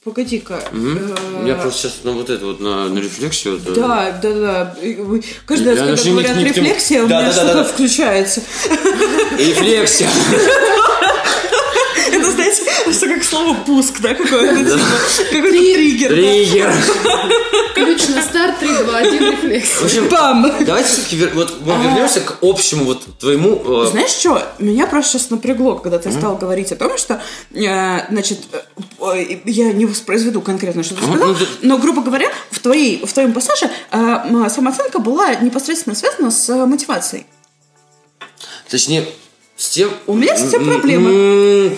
Погоди-ка. Мгм. э, меня просто сейчас на вот это вот на, на рефлексию. вот, Да, да, да. Каждый раз, Я когда говорят рефлексия, у меня что-то включается. Рефлексия. Что как слово пуск, да, какое-то типа, какой-то триггер. Триггер. Ключ на старт, 3, 2, 1, рефлекс. В общем, Бам! давайте все-таки вот мы вернемся к общему вот твоему... э, Знаешь что? Меня просто сейчас напрягло, когда ты стал говорить о том, что, э, значит, э, я не воспроизведу конкретно, что ты сказал, ты- но, грубо говоря, в, твоей, в твоем пассаже э, самооценка была непосредственно связана с э, мотивацией. Точнее, с тем... У меня с этим проблемы.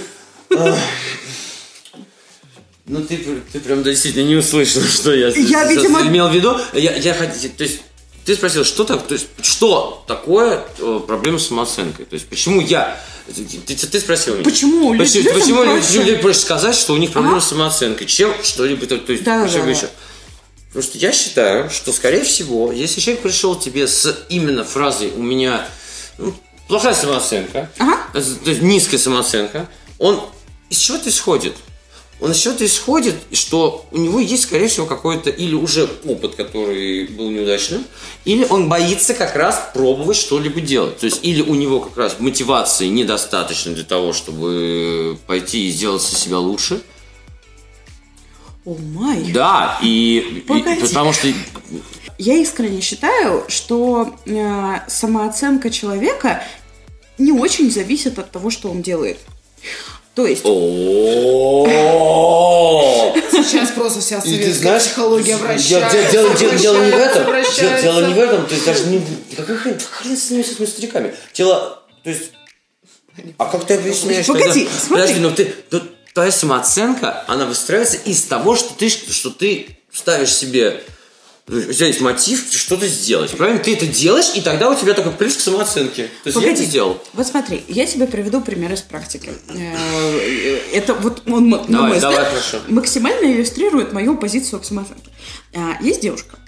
Ну, ты, ты прям действительно не услышал, что я, Я, видимо- имел в виду. Я, я хот- то есть, ты спросил, что, так, то есть, что такое э, проблема с самооценкой? То есть, почему я... Ты, ты- спросил меня. Почему Почему, людям почему проще? людям проще сказать, что у них проблема с самооценкой, чем что-либо... То, то есть, Да, да, чем да, еще? Потому что я считаю, что, скорее всего, если человек пришел тебе с именно фразой «у меня ну, плохая самооценка», Ага. то есть низкая самооценка, он из чего-то исходит. Он из чего-то исходит, что у него есть, скорее всего, какой-то или уже опыт, который был неудачным, или он боится как раз пробовать что-либо делать. То есть, или у него как раз мотивации недостаточно для того, чтобы пойти и сделать себя лучше. О май. Да, и, и потому что Я искренне считаю, что э, самооценка человека не очень зависит от того, что он делает. То есть, Сейчас просто вся ты советская психология вращается. дело, не в этом. Дело, не в этом, то есть даже не... Какая хрен с этими стариками? Дело, то есть... А как ты объясняешь? Погоди. Подожди, но ты... то твоя самооценка, она выстраивается из того, что ты, что ты ставишь себе... У тебя есть мотив что-то сделать. Правильно? Ты это делаешь, и тогда у тебя такой плюс к самооценке. То есть я это сделал. Вот смотри, я тебе приведу пример из практики. Э, Это вот он, Давай, давай, прошу. максимально иллюстрирует мою позицию к самооценке. А, Есть девушка, э,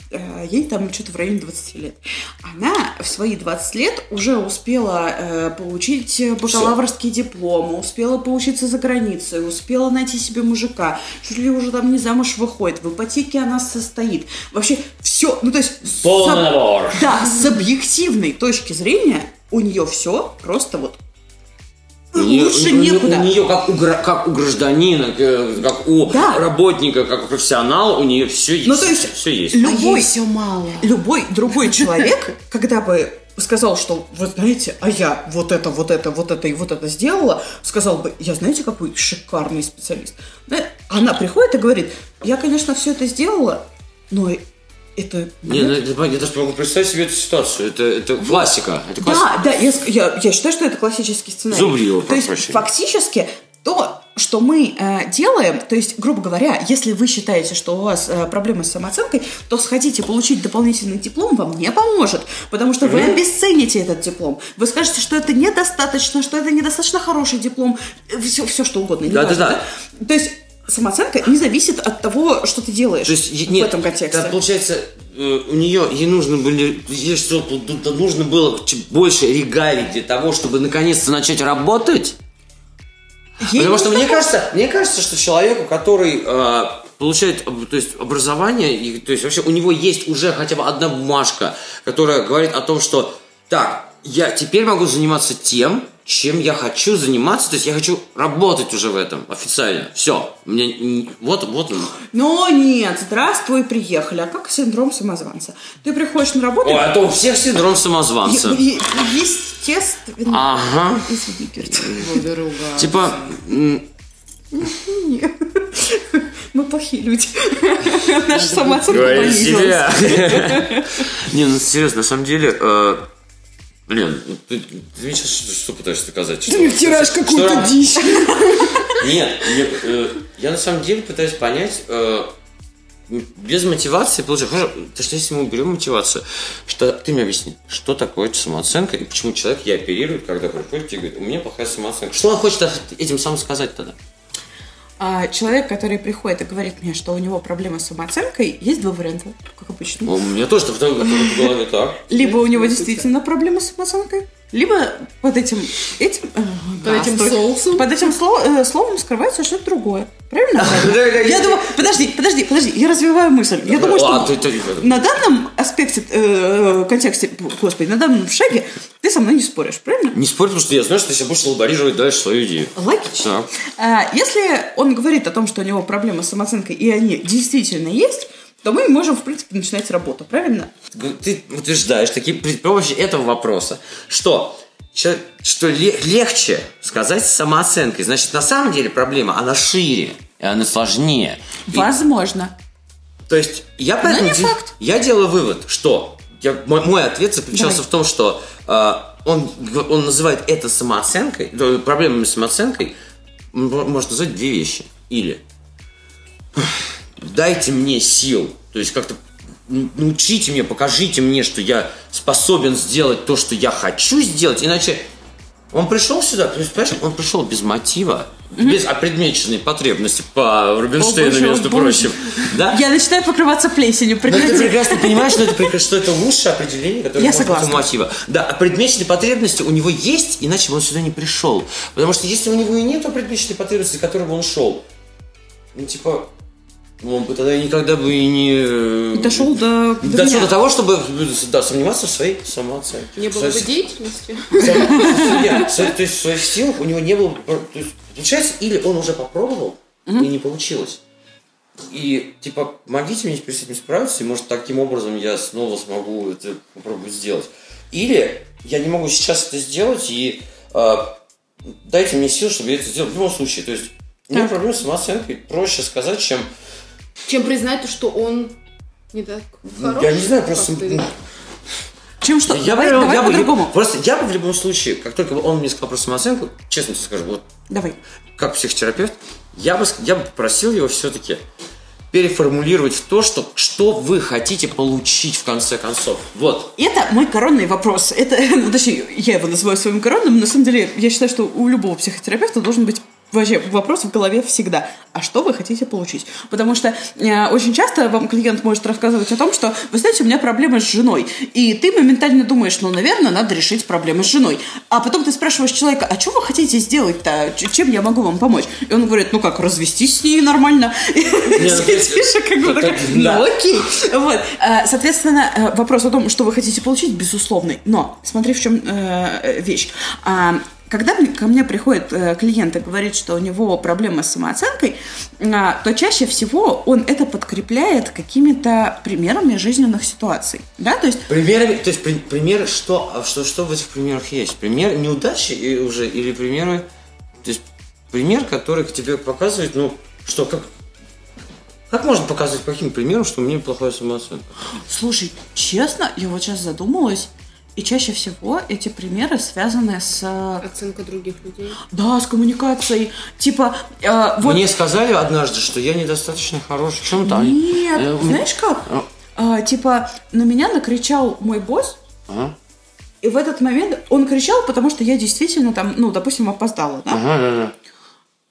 ей там что-то в районе 20 лет. Она в свои 20 лет уже успела э, получить бакалаврский диплом, успела поучиться за границей, успела найти себе мужика, чуть ли уже там не замуж выходит, в ипотеке она состоит. Вообще все, ну то есть... Полный набор. Да, с объективной точки зрения у нее все просто вот У неё- лучше у некуда. У нее, как у, как у гражданина, э, как у Да. работника, как у профессионала, у нее все есть. Ну, то есть все есть. А любой, ей все мало. любой другой человек, когда бы сказал, что вы знаете, а я вот это, вот это, вот это и вот это сделала, сказал бы, я знаете, какой шикарный специалист. Она приходит и говорит, я, конечно, все это сделала, но это... Не, ну, это- я даже могу представить себе эту ситуацию. Это, это классика. Это классика. Да, да, я, я, я считаю, что это классический сценарий. Зубрила, То есть, прощения. фактически, то, что мы э, делаем, то есть, грубо говоря, если вы считаете, что у вас э, проблемы с самооценкой, то сходите получить дополнительный диплом вам не поможет, потому что вы обесцените этот диплом. Вы скажете, что это недостаточно, что это недостаточно хороший диплом, все, все что угодно. Да-да-да. важно, да? То есть, самооценка не зависит от того, что ты делаешь То есть, в нет, этом контексте. да, получается, э, у нее, ей нужно были, ей что, нужно было больше регалий для того, чтобы наконец-то начать работать. Ей Потому что мне кажется, мне кажется, что человеку, который э, получает то есть, образование, и, то есть вообще у него есть уже хотя бы одна бумажка, которая говорит о том, что так, я теперь могу заниматься тем, чем я хочу заниматься, то есть я хочу работать уже в этом официально. Все, мне вот вот он. Но нет, здравствуй, приехали. А как синдром самозванца? Ты приходишь на работу... Ой, а то у всех синдром самозванца. е- е- естественно... Ага. Извини, Кирилл. Типа, Нет. Мы плохие люди. Наша самооценка понизилась. Не, ну серьезно, на самом деле, блин, ну, ты, ты мне сейчас что, что пытаешься доказать? Что- Ты мне втираешь какую-то дичь. Нет, не, э, я на самом деле пытаюсь понять, э, без мотивации получается. Хорошо, точнее, если мы берем мотивацию, что ты мне объясни, что такое самооценка и почему человек ей оперирует, когда приходит и говорит, у меня плохая самооценка. Что он хочет этим самым сказать тогда? А человек, который приходит и говорит мне, что у него проблема с самооценкой, есть два варианта, как обычно. Ну, У меня тоже в голове так. Либо у него действительно проблема с самооценкой, либо под этим, этим, э, Под этим стой. соусом. под этим сло- э, словом скрывается что-то другое. Правильно? Да, да, Я думаю, подожди, подожди, подожди, я развиваю мысль. Я думаю, А, что ты- на данном аспекте, э, контексте, господи, на данном шаге ты со мной не споришь, правильно? Не спорь, потому что я знаю, что ты сейчас будешь лаборировать дальше свою идею. Логично. Так. А, Если он говорит о том, что у него проблемы с самооценкой, и они действительно есть, то мы можем, в принципе, начинать работу, правильно? Ты утверждаешь таки при помощи этого вопроса, что что ле- легче сказать самооценкой. Значит, на самом деле проблема, она шире, и она сложнее. И- Возможно. то есть, я поэтому не де- факт. я делаю вывод, что я- мой, мой ответ заключался Давай. в том, что э, он, он называет это самооценкой, э, проблемами с самооценкой, можно назвать две вещи. Или дайте мне сил, то есть как-то научите меня, покажите мне, что я способен сделать то, что я хочу сделать, иначе он пришел сюда, то есть, понимаешь, он пришел без мотива, без опредмеченной потребности по Рубинштейну, между прочим. Да? Я начинаю покрываться плесенью. Но ты Прекрати. прекрасно понимаешь, что это, что это лучшее определение, которое Я может быть у мотива. Да, а предмеченные потребности у него есть, иначе бы он сюда не пришел. Потому что если у него и нет предмеченной потребности, из которой бы он шел, ну, типа, он бы тогда никогда бы и не... Дошел до, до Дошел меня. до того, чтобы да, сомневаться в своей самооценке. Не было бы своей- деятельности. То есть в своих силах у него не было... То есть, получается, или он уже попробовал, и не получилось. И, типа, помогите мне теперь с этим справиться, и, может, таким образом я снова смогу это попробовать сделать. Или я не могу сейчас это сделать, и э, дайте мне сил, чтобы я это сделал в любом случае. То есть, у меня проблема с самооценкой проще сказать, чем... Чем признать, то, что он не так хорош. я не знаю, просто... ты. ну, Чем что? Я давай бы, давай я бы- по-другому. Просто я бы в любом случае, как только он мне сказал про самооценку, честно тебе скажу, вот Давай. как психотерапевт, я бы, я бы попросил его все-таки переформулировать в то, что, что вы хотите получить в конце концов. Вот. Это мой коронный вопрос. Это, ну, точнее, я его называю своим коронным, но на самом деле я считаю, что у любого психотерапевта должен быть вообще вопрос в голове всегда. А что вы хотите получить? Потому что э, очень часто вам клиент может рассказывать о том, что, вы знаете, у меня проблемы с женой. И ты моментально думаешь, ну, наверное, надо решить проблемы с женой. А потом ты спрашиваешь человека, а что вы хотите сделать-то? Чем я могу вам помочь? И он говорит, ну как, развестись с ней нормально. Ну, сидишь как бы такой, да. ну окей. Вот. А, Соответственно, э, вопрос о том, что вы хотите получить, безусловный. Но смотри, в чем э, вещь. Когда ко мне приходит э, клиент и говорит, что у него проблема с самооценкой, а, то чаще всего он это подкрепляет какими-то примерами жизненных ситуаций. Да, то есть Примеры, то есть при- примеры, что, а что, что в этих примерах есть? Пример неудачи и уже, или примеры, то есть пример, который тебе показывает, ну, что, как, как можно показывать по каким примерам, что у меня плохая самооценка? Слушай, честно, я вот сейчас задумалась, и чаще всего эти примеры связаны с... э, Оценка других людей. Да, с коммуникацией. Типа, э, вот... Мне сказали однажды, что я недостаточно хорош в чем-то. они- Нет, э, знаешь как? а. А, типа, на меня накричал мой босс, Ага, и в этот момент он кричал, потому что я действительно там, ну, допустим, опоздала, да? ага, да, да.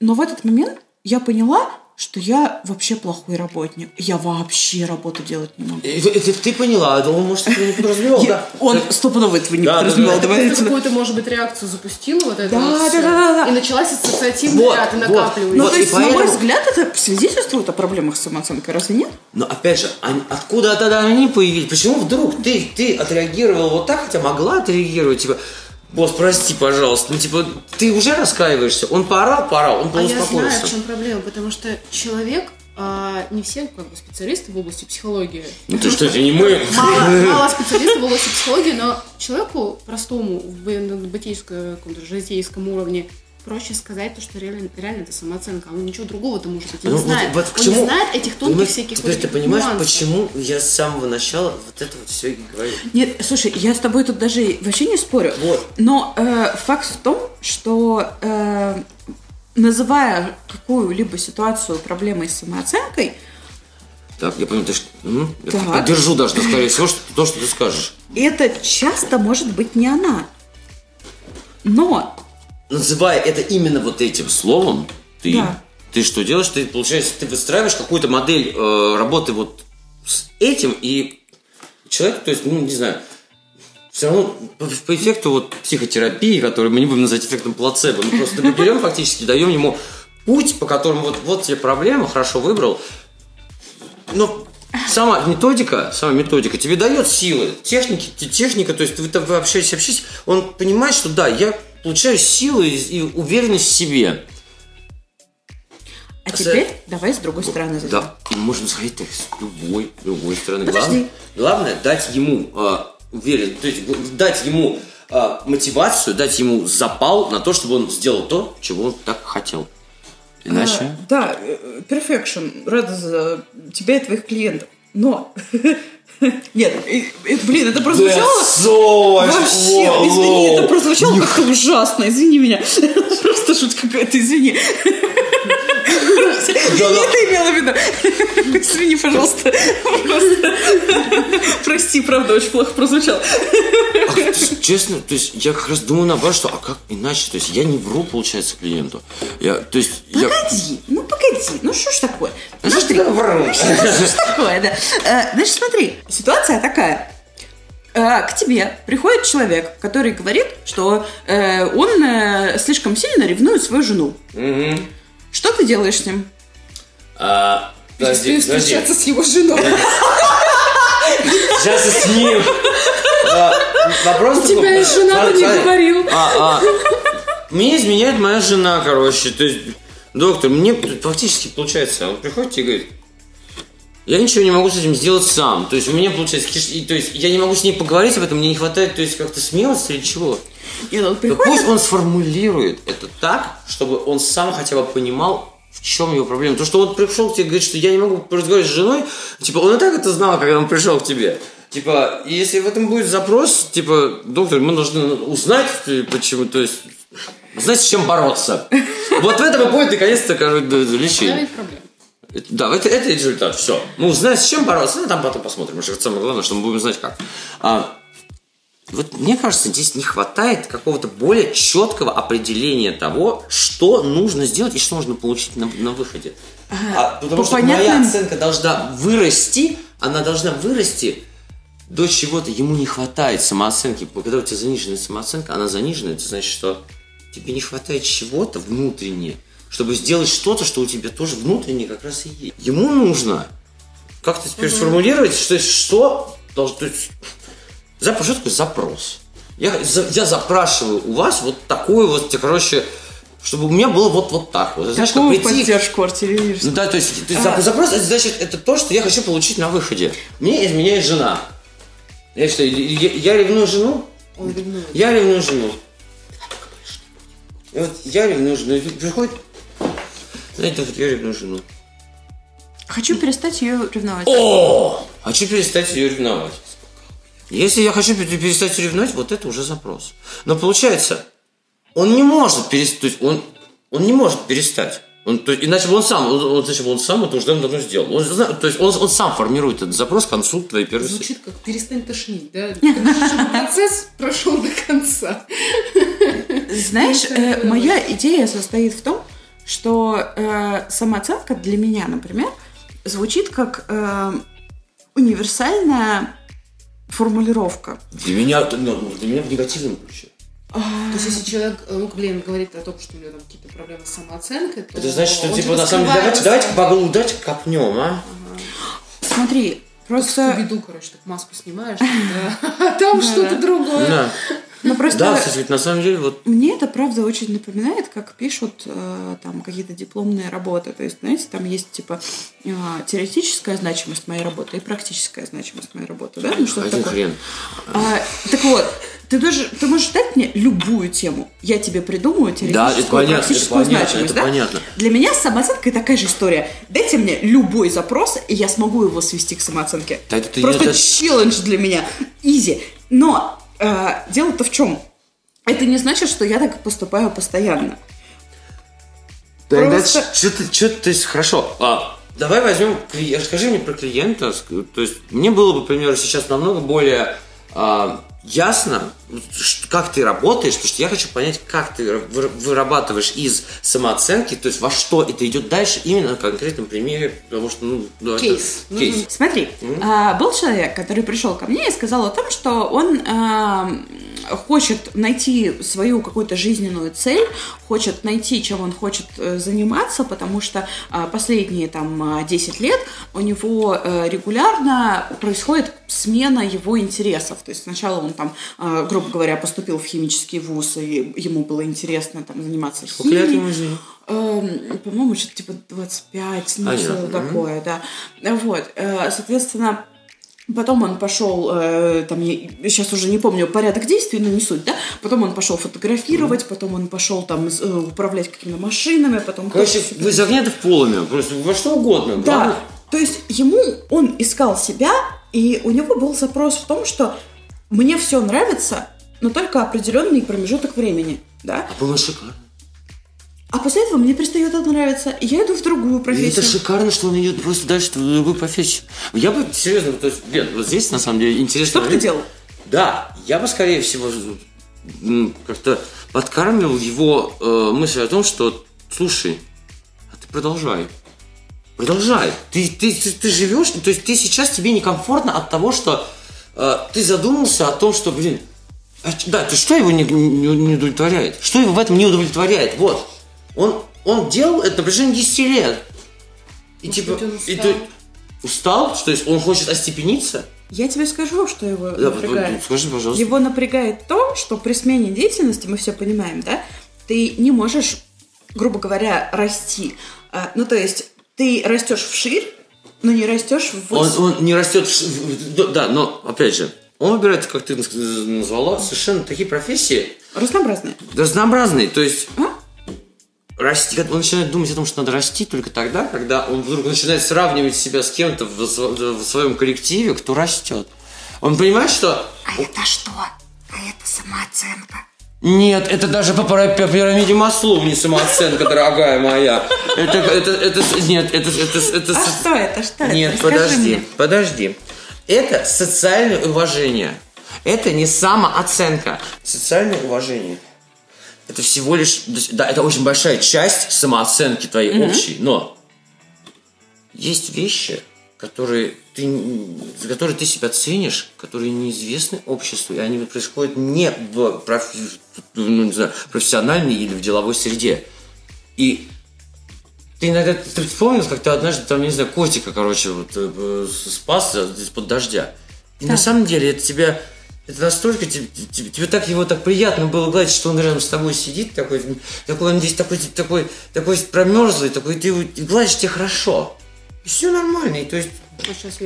Но в этот момент я поняла, что я вообще плохой работник. Я вообще работу делать не могу. И Это ты поняла, а он, может, этого не подразумевал, да? Он стопудово этого не Да, да, подразумевал. да. Ты какую-то, может быть, реакцию запустила вот это Да, да, да, да, да. И началась ассоциативный Вот, ряд, и вот. накапливается. Ну, то и есть, на мой взгляд, это свидетельствует о проблемах с самооценкой, разве нет? Но опять же, откуда тогда они появились? Почему вдруг ты, ты отреагировал вот так, хотя могла отреагировать, типа, босс, прости, пожалуйста, ну, типа, ты уже раскаиваешься, он поорал, поорал, он А я знаю, в чем проблема, потому что человек, а, не все как бы специалисты в области психологии. Ну ты что, это не мы? Мало, мало специалистов в области психологии, но человеку простому, в бытийском, каком-то житейском уровне, проще сказать то, что реально, реально это самооценка. Он ничего другого-то, может быть, и не Ну, вот- знает. вот к Он чему- не знает этих тонких Понимаешь, всяких Теперь вот ты понимаешь, нюансов. почему я с самого начала вот это вот все и говорю? Нет, слушай, я с тобой тут даже вообще не спорю. Вот. Но э, факт в том, что э, называя какую-либо ситуацию проблемой с самооценкой, Так, я понял, ты что... м? Я Так. поддержу даже, да, скорее всего, что, то, что ты скажешь. это часто может быть не она. Но Называя это именно вот этим словом, ты, Да. ты что делаешь? Ты, получается, ты выстраиваешь какую-то модель э, работы вот с этим, и человек, то есть, ну, не знаю, все равно по, по эффекту вот психотерапии, который мы не будем называть эффектом плацебо, мы просто берем фактически, даем ему путь, по которому вот, вот тебе проблема, хорошо выбрал, но сама методика, сама методика тебе дает силы, техники, те- техника, то есть вы, там- общаетесь, общаетесь, он понимает, что да, я получаю силы и, уверенность в себе. а теперь давай с другой стороны зайдем. Да, и можно сходить так с любой, любой стороны. Подожди. Главное, главное дать ему а, уверен, то есть дать ему а, мотивацию, дать ему запал на то, чтобы он сделал то, чего он так хотел. Иначе... А, да, э, perfection. Рада за тебя и твоих клиентов. Но... Нет, блин, это прозвучало... Вообще, извини, это прозвучало как-то ужасно, извини меня. Просто шутка какая-то, извини. Это имела в виду. Извини, пожалуйста. Прости, правда, очень плохо прозвучало. А, честно, то есть я как раз думаю наоборот, что а как иначе? То есть я не вру, получается, клиенту. Я, то есть. Погоди, ну погоди, ну что ж такое? Ну, что ж ты? Ну, что ж такое, да? Э, Значит, смотри, ситуация такая. Э, К тебе приходит человек, который говорит, что э, он э, слишком сильно ревнует свою жену. Что ты делаешь с ним? А, Перестаю встречаться с его женой. Сейчас с ним. А, Вопрос У тебя есть жена, ты не говорил. А, а, мне изменяет моя жена, короче. То есть, доктор, мне фактически получается, он приходит и говорит, я ничего не могу с этим сделать сам. То есть у меня получается, и, то есть я не могу с ней поговорить об этом, мне не хватает, то есть как-то смелости или чего. Нет, он Да приходит, пусть он сформулирует это так, чтобы он сам хотя бы понимал, в чем его проблема. То, что он пришел к тебе и говорит, что я не могу разговаривать с женой, типа, он и так это знал, когда он пришел к тебе. Типа, и если в этом будет запрос, типа, доктор, мы должны узнать, почему, то есть, знать, с чем бороться. Вот в этом и будет, наконец-то, короче, лечение. Да, это, это результат, все. Мы узнаем, с чем бороться, ну, там потом посмотрим. Это самое главное, что мы будем знать, как. А, вот мне кажется, здесь не хватает какого-то более четкого определения того, что нужно сделать и что нужно получить на, на выходе. А, потому по что моя понятным- оценка должна вырасти, она должна вырасти до чего-то. Ему не хватает самооценки. Когда у тебя заниженная самооценка, она заниженная, это значит, что тебе не хватает чего-то внутренне, чтобы сделать что-то, что у тебя тоже внутренне как раз и есть. Ему нужно как-то теперь сформулировать, что, что должно... Запрос, что такое запрос? Я, за- я запрашиваю у вас вот такую вот, короче, чтобы у меня было вот, вот так вот. Знаешь, такую прийти... поддержку артиллерийскую. Да, то есть, то есть зап- запрос, это значит, это то, что я хочу получить на выходе. Мне изменяет жена. Я что, я, я ревную жену? Он ревнует. Я ревную жену. И вот я ревную жену. Приходит, знаете, вот я ревную жену. Хочу перестать ее ревновать. О! Хочу перестать ее ревновать. Если я хочу пере- перестать ревновать, вот это уже запрос. Но получается, он не может перестать, то есть он, он не может перестать. Он, то иначе бы он сам, он, он- он сам это уже давно сделал. Он, то есть он, он сам формирует этот запрос к концу твоей первой. Звучит как перестань тошнить, да? Процесс прошел до конца. Знаешь, э, моя идея состоит в том, что э, самооценка для меня, например, звучит как э, универсальная формулировка. Для меня, ну, для меня в негативном ключе. То есть, если человек, э, ну, блин, говорит о том, что у него там какие-то проблемы с самооценкой, то Это значит, что он типа на самом деле давайте, давайте по давайте копнем, а? Смотри, просто... Скуби-Ду, короче, так маску снимаешь, а там что-то другое. Да. Ну, просто Да, кстати, ведь на самом деле вот мне это, правда, очень напоминает, как пишут э, там какие-то дипломные работы. То есть, знаете, там есть, типа, э, теоретическая значимость моей работы и практическая значимость моей работы, да? Ну, что один такое. хрен. А, так вот, ты, тоже, ты можешь дать мне любую тему. Я тебе придумаю Да, теоретическую, это понятно, практическую это понятно, значимость. это да? понятно. Для меня с самооценкой такая же история. Дайте мне любой запрос, и я смогу его свести к самооценке. Да это Просто это- челлендж для меня. Изи. Но дело-то в чем? Это не значит, что я так поступаю постоянно. Тогда Просто- что ты, что то есть, хорошо. А, давай возьмем, расскажи мне про клиента. То есть, мне было бы, например, сейчас намного более а, ясно, как ты работаешь, потому что я хочу понять, как ты вы- вырабатываешь из самооценки, то есть во что это идет дальше, именно на конкретном примере, потому что, ну, ну, это Кейс. кейс. Смотри, а, был человек, который пришел ко мне и сказал о том, что он а, хочет найти свою какую-то жизненную цель, хочет найти, чем он хочет э, заниматься, потому что а, последние там а, 10 лет у него э, регулярно происходит смена его интересов. То есть сначала он там, а, грубо говоря, поступил в химический вуз, и ему было интересно там заниматься Сколько лет химией. ему? Эм, по-моему, что-то типа 25, ну, Понятно. что-то такое, да. Вот, э, соответственно, потом он пошел, э, там, я сейчас уже не помню порядок действий, но не суть, да, потом он пошел фотографировать, потом он пошел там э, управлять какими-то машинами, потом... Короче, вы до в полымя, просто во что угодно. да, Главное- то есть ему он искал себя, и у него был запрос в том, что мне все нравится, но только определенный промежуток времени, да, А по-моему, шикарно. А после этого мне перестает это нравиться, и я иду в другую И профессию. это шикарно, что он идет просто дальше в другую профессию. Я бы, серьезно, то есть, Лен, вот здесь, на самом деле, интересно... Что бы ты делал? Да, я бы, скорее всего, как-то подкармливал его э, мысль о том, что, слушай, а ты продолжай. Продолжай. Ты, ты, ты, ты живешь, то есть ты сейчас тебе некомфортно от того, что э, ты задумался о том, что, блин, а да, ты что его не, не- не удовлетворяет? Что его в этом не удовлетворяет? Вот. Он, он делал это на протяжении 10 лет. И Может типа, быть, и ты устал, что есть он хочет остепениться? Я тебе скажу, что его Да, напрягает. скажи, пожалуйста. Его напрягает то, что при смене деятельности, мы все понимаем, да, ты не можешь, грубо говоря, расти. А, ну, то есть, ты растешь вширь, но не растешь в Он, он не растет, в да, но опять же, он выбирает, как ты назвала, совершенно такие профессии Разнообразные. разнообразные. То есть А? Расти, он начинает думать о том, что надо расти только тогда, когда он вдруг начинает сравнивать себя с кем-то в, в своем коллективе, кто растет. Он понимает, что А это что? А это самооценка. нет, это даже по, пирамиде Маслоу не самооценка, дорогая моя. Это, это, это, нет, это, это, это, А что это? Что это? Нет, Расскажи подожди, мне. подожди. Это социальное уважение. Это не самооценка. Социальное уважение. Это всего лишь... Да, это очень большая часть самооценки твоей общей, но есть вещи, которые ты, за которые ты себя ценишь, которые неизвестны обществу, и они происходят не в профи- ну, не знаю, профессиональной или в деловой среде. И ты иногда, ты вспомнил, как ты однажды, там, не знаю, котика, короче, вот, э, спас из-под дождя. И на самом деле это тебя, это настолько, тебе, тебе, тебе так его так приятно было гладить, что он рядом с тобой сидит, такой, такой он здесь такой, такой, такой промерзлый, такой, ты его гладишь, тебе хорошо. И все нормально, и то есть,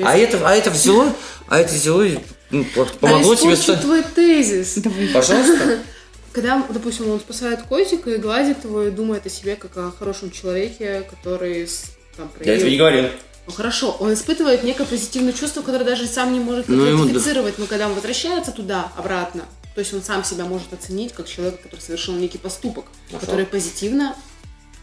а это, а это взяло, а это взяло и ну, по- помогло а тебе стать... твой тезис. Пожалуйста. Когда, допустим, он спасает котика и гладит его, и думает о себе как о хорошем человеке, который там Я этого не проявил... говорил. Ну хорошо, он испытывает некое позитивное чувство, которое даже сам не может Ну, ему да. идентифицировать, но когда он возвращается туда, обратно, то есть он сам себя может оценить как человек, который совершил некий поступок, Хорошо. который позитивно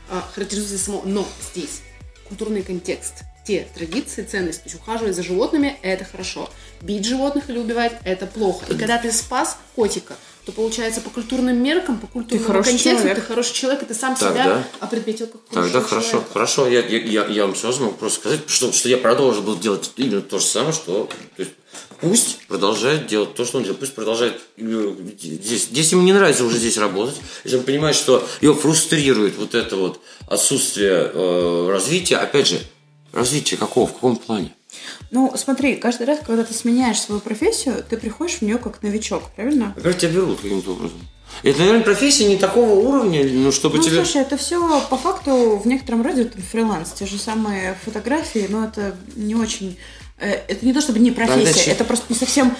а, характеризуется само. Но здесь культурный контекст, те традиции, ценности, то есть ухаживать за животными – это хорошо, бить животных или убивать – это плохо. И когда ты спас котика, то получается по культурным меркам, по культурному хороший контексту человек. ты хороший человек, и ты сам Тогда- себя определил как хорошего Тогда хорошо, человека. хорошо. Я, я, я, я вам сразу могу просто сказать, что, что я продолжил буду делать именно то же самое, что то есть, пусть продолжает делать то, что он делает, пусть продолжает э, здесь. Здесь ему не нравится уже здесь работать, если он понимает, что его фрустрирует вот это вот отсутствие э, развития. Опять же, развитие какого, в каком плане? Ну, смотри, каждый раз, когда ты сменяешь свою профессию, ты приходишь в нее как новичок, правильно? Опять тебя берут каким-то образом. Это, наверное, профессия не такого уровня, ну, чтобы Ну, тебе... слушай, это все по факту в некотором роде это фриланс. Те же самые фотографии, но это не очень... э, Это не то чтобы не профессия, Тогда это просто не совсем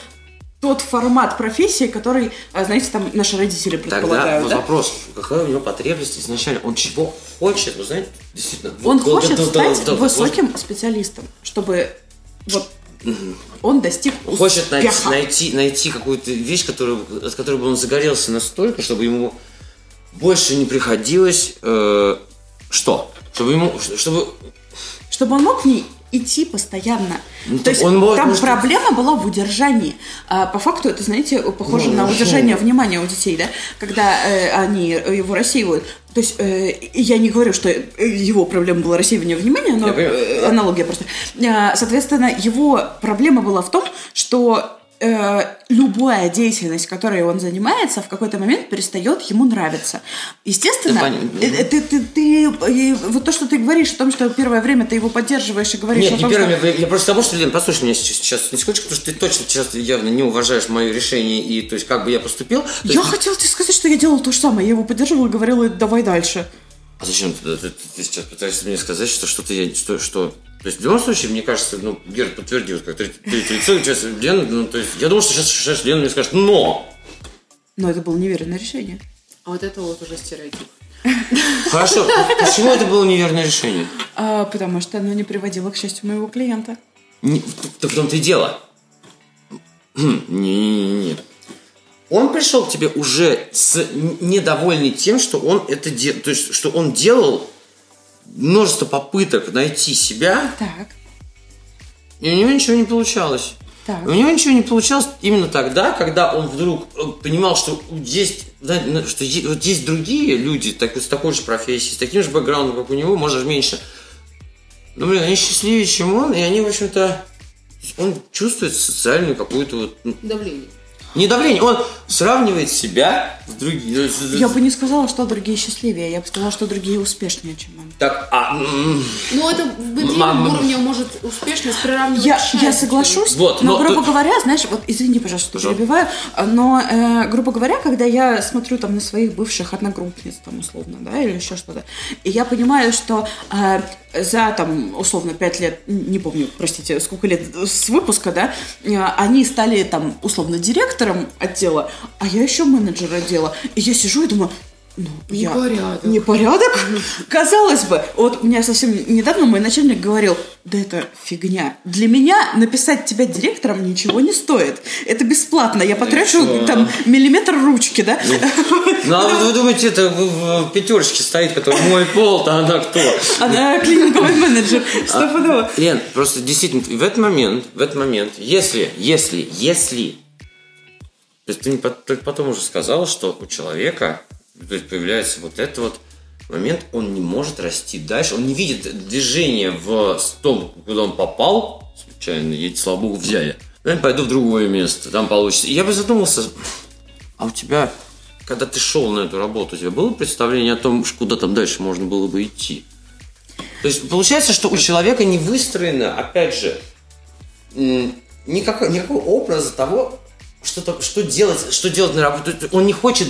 тот формат профессии, который, а, знаете, там наши родители Тогда предполагают, да? вопрос, какая у него потребность изначально? Он чего хочет? Вы знаете, действительно. Он вот- хочет да, стать да, да, высоким специалистом, чтобы вот он достиг хочет найти, успеха. найти, найти какую-то вещь, которую, от которой бы он загорелся настолько, чтобы ему больше не приходилось э, Что? Чтобы ему, чтобы Чтобы он мог в ней идти постоянно. Ну, То есть он может- там может- проблема была в удержании. А, по факту это, знаете, похоже Ну, на ну, удержание что? внимания у детей, да, когда э, они его рассеивают. То есть э, я не говорю, что его проблема была рассеивание внимания, но э, аналогия просто. А, Соответственно, его проблема была в том, что э, любая деятельность, которой он занимается, в какой-то момент перестает ему нравиться. Естественно, понятно. э, ты, ты, ты, э, вот то, что ты говоришь о том, что первое время ты его поддерживаешь и говоришь Нет, о не том, первым, что... я, я просто того, что, Лен, послушай меня сейчас, сейчас на секундочку, потому что ты точно сейчас явно не уважаешь мое решение и, то есть, как бы я поступил. Я есть- хотела тебе сказать, что я делала то же самое. Я его поддерживала и говорила, давай дальше. А зачем ты, ты, ты сейчас пытаешься мне сказать, что что-то я, что, что... То есть, в любом случае, мне кажется, ну, Герд подтвердил, как третье лицо, сейчас Лена, ну, то есть, я думал, что сейчас, сейчас Лена мне скажет «но». Но это было неверное решение. А вот это вот уже стереотип. Хорошо, почему это было неверное решение? А, потому что оно не приводило к счастью моего клиента. Не, так в том-то и дело. Не-не-не. Он пришел к тебе уже с недовольный тем, что он это делал, то есть, что он делал множество попыток найти себя, Так, и у него ничего не получалось. Так. У него ничего не получалось именно тогда, когда он вдруг э, понимал, что есть, ну, что вот есть другие люди так, с такой же профессией, с таким же бэкграундом, как у него, может даже меньше. Но, блин, они счастливее, чем он, и они, в общем-то, он чувствует социальную какую-то вот, ну, Давление. Не давление, он сравнивает себя с другими. я бы не сказала, что другие счастливее. Я бы сказала, что другие успешнее, чем он. Так, а, Ну, это в бытийном уровне может успешность приравнивать Я, я соглашусь, Вот, но, но грубо ты- говоря, знаешь, вот извини, пожалуйста, что перебиваю, но, э, грубо говоря, когда я смотрю там на своих бывших одногруппниц, там, условно, да, или еще что-то, и я понимаю, что э, за, там, условно, пять лет, не помню, простите, сколько лет с выпуска, да, э, они стали, там, условно, директором отдела, а я еще менеджер отдела, и я сижу и думаю, ну, я- Непорядок. Непорядок? Казалось бы, вот у меня совсем недавно мой начальник говорил, да это фигня. Для меня написать тебя директором ничего не стоит. Это бесплатно. Я потрачу там миллиметр ручки, да? ну а вы, думаете, это в, пятерочке стоит, который мой пол, то она кто? Она клиниковый менеджер. Стопудово. Лен, просто действительно, в этот момент, в этот момент, если, если, если, то есть ты только потом уже сказала, что у человека то есть появляется вот этот вот момент, он не может расти дальше, он не видит движения в том, куда он попал, случайно, слава богу, взяли. Я пойду в другое место, там получится. И я бы задумался, а у тебя, когда ты шел на эту работу, у тебя было представление о том, куда там дальше можно было бы идти? То есть получается, что у человека не выстроено, опять же, никакого, никакого образа того, что, то- что делать, что делать на работу. Он не хочет,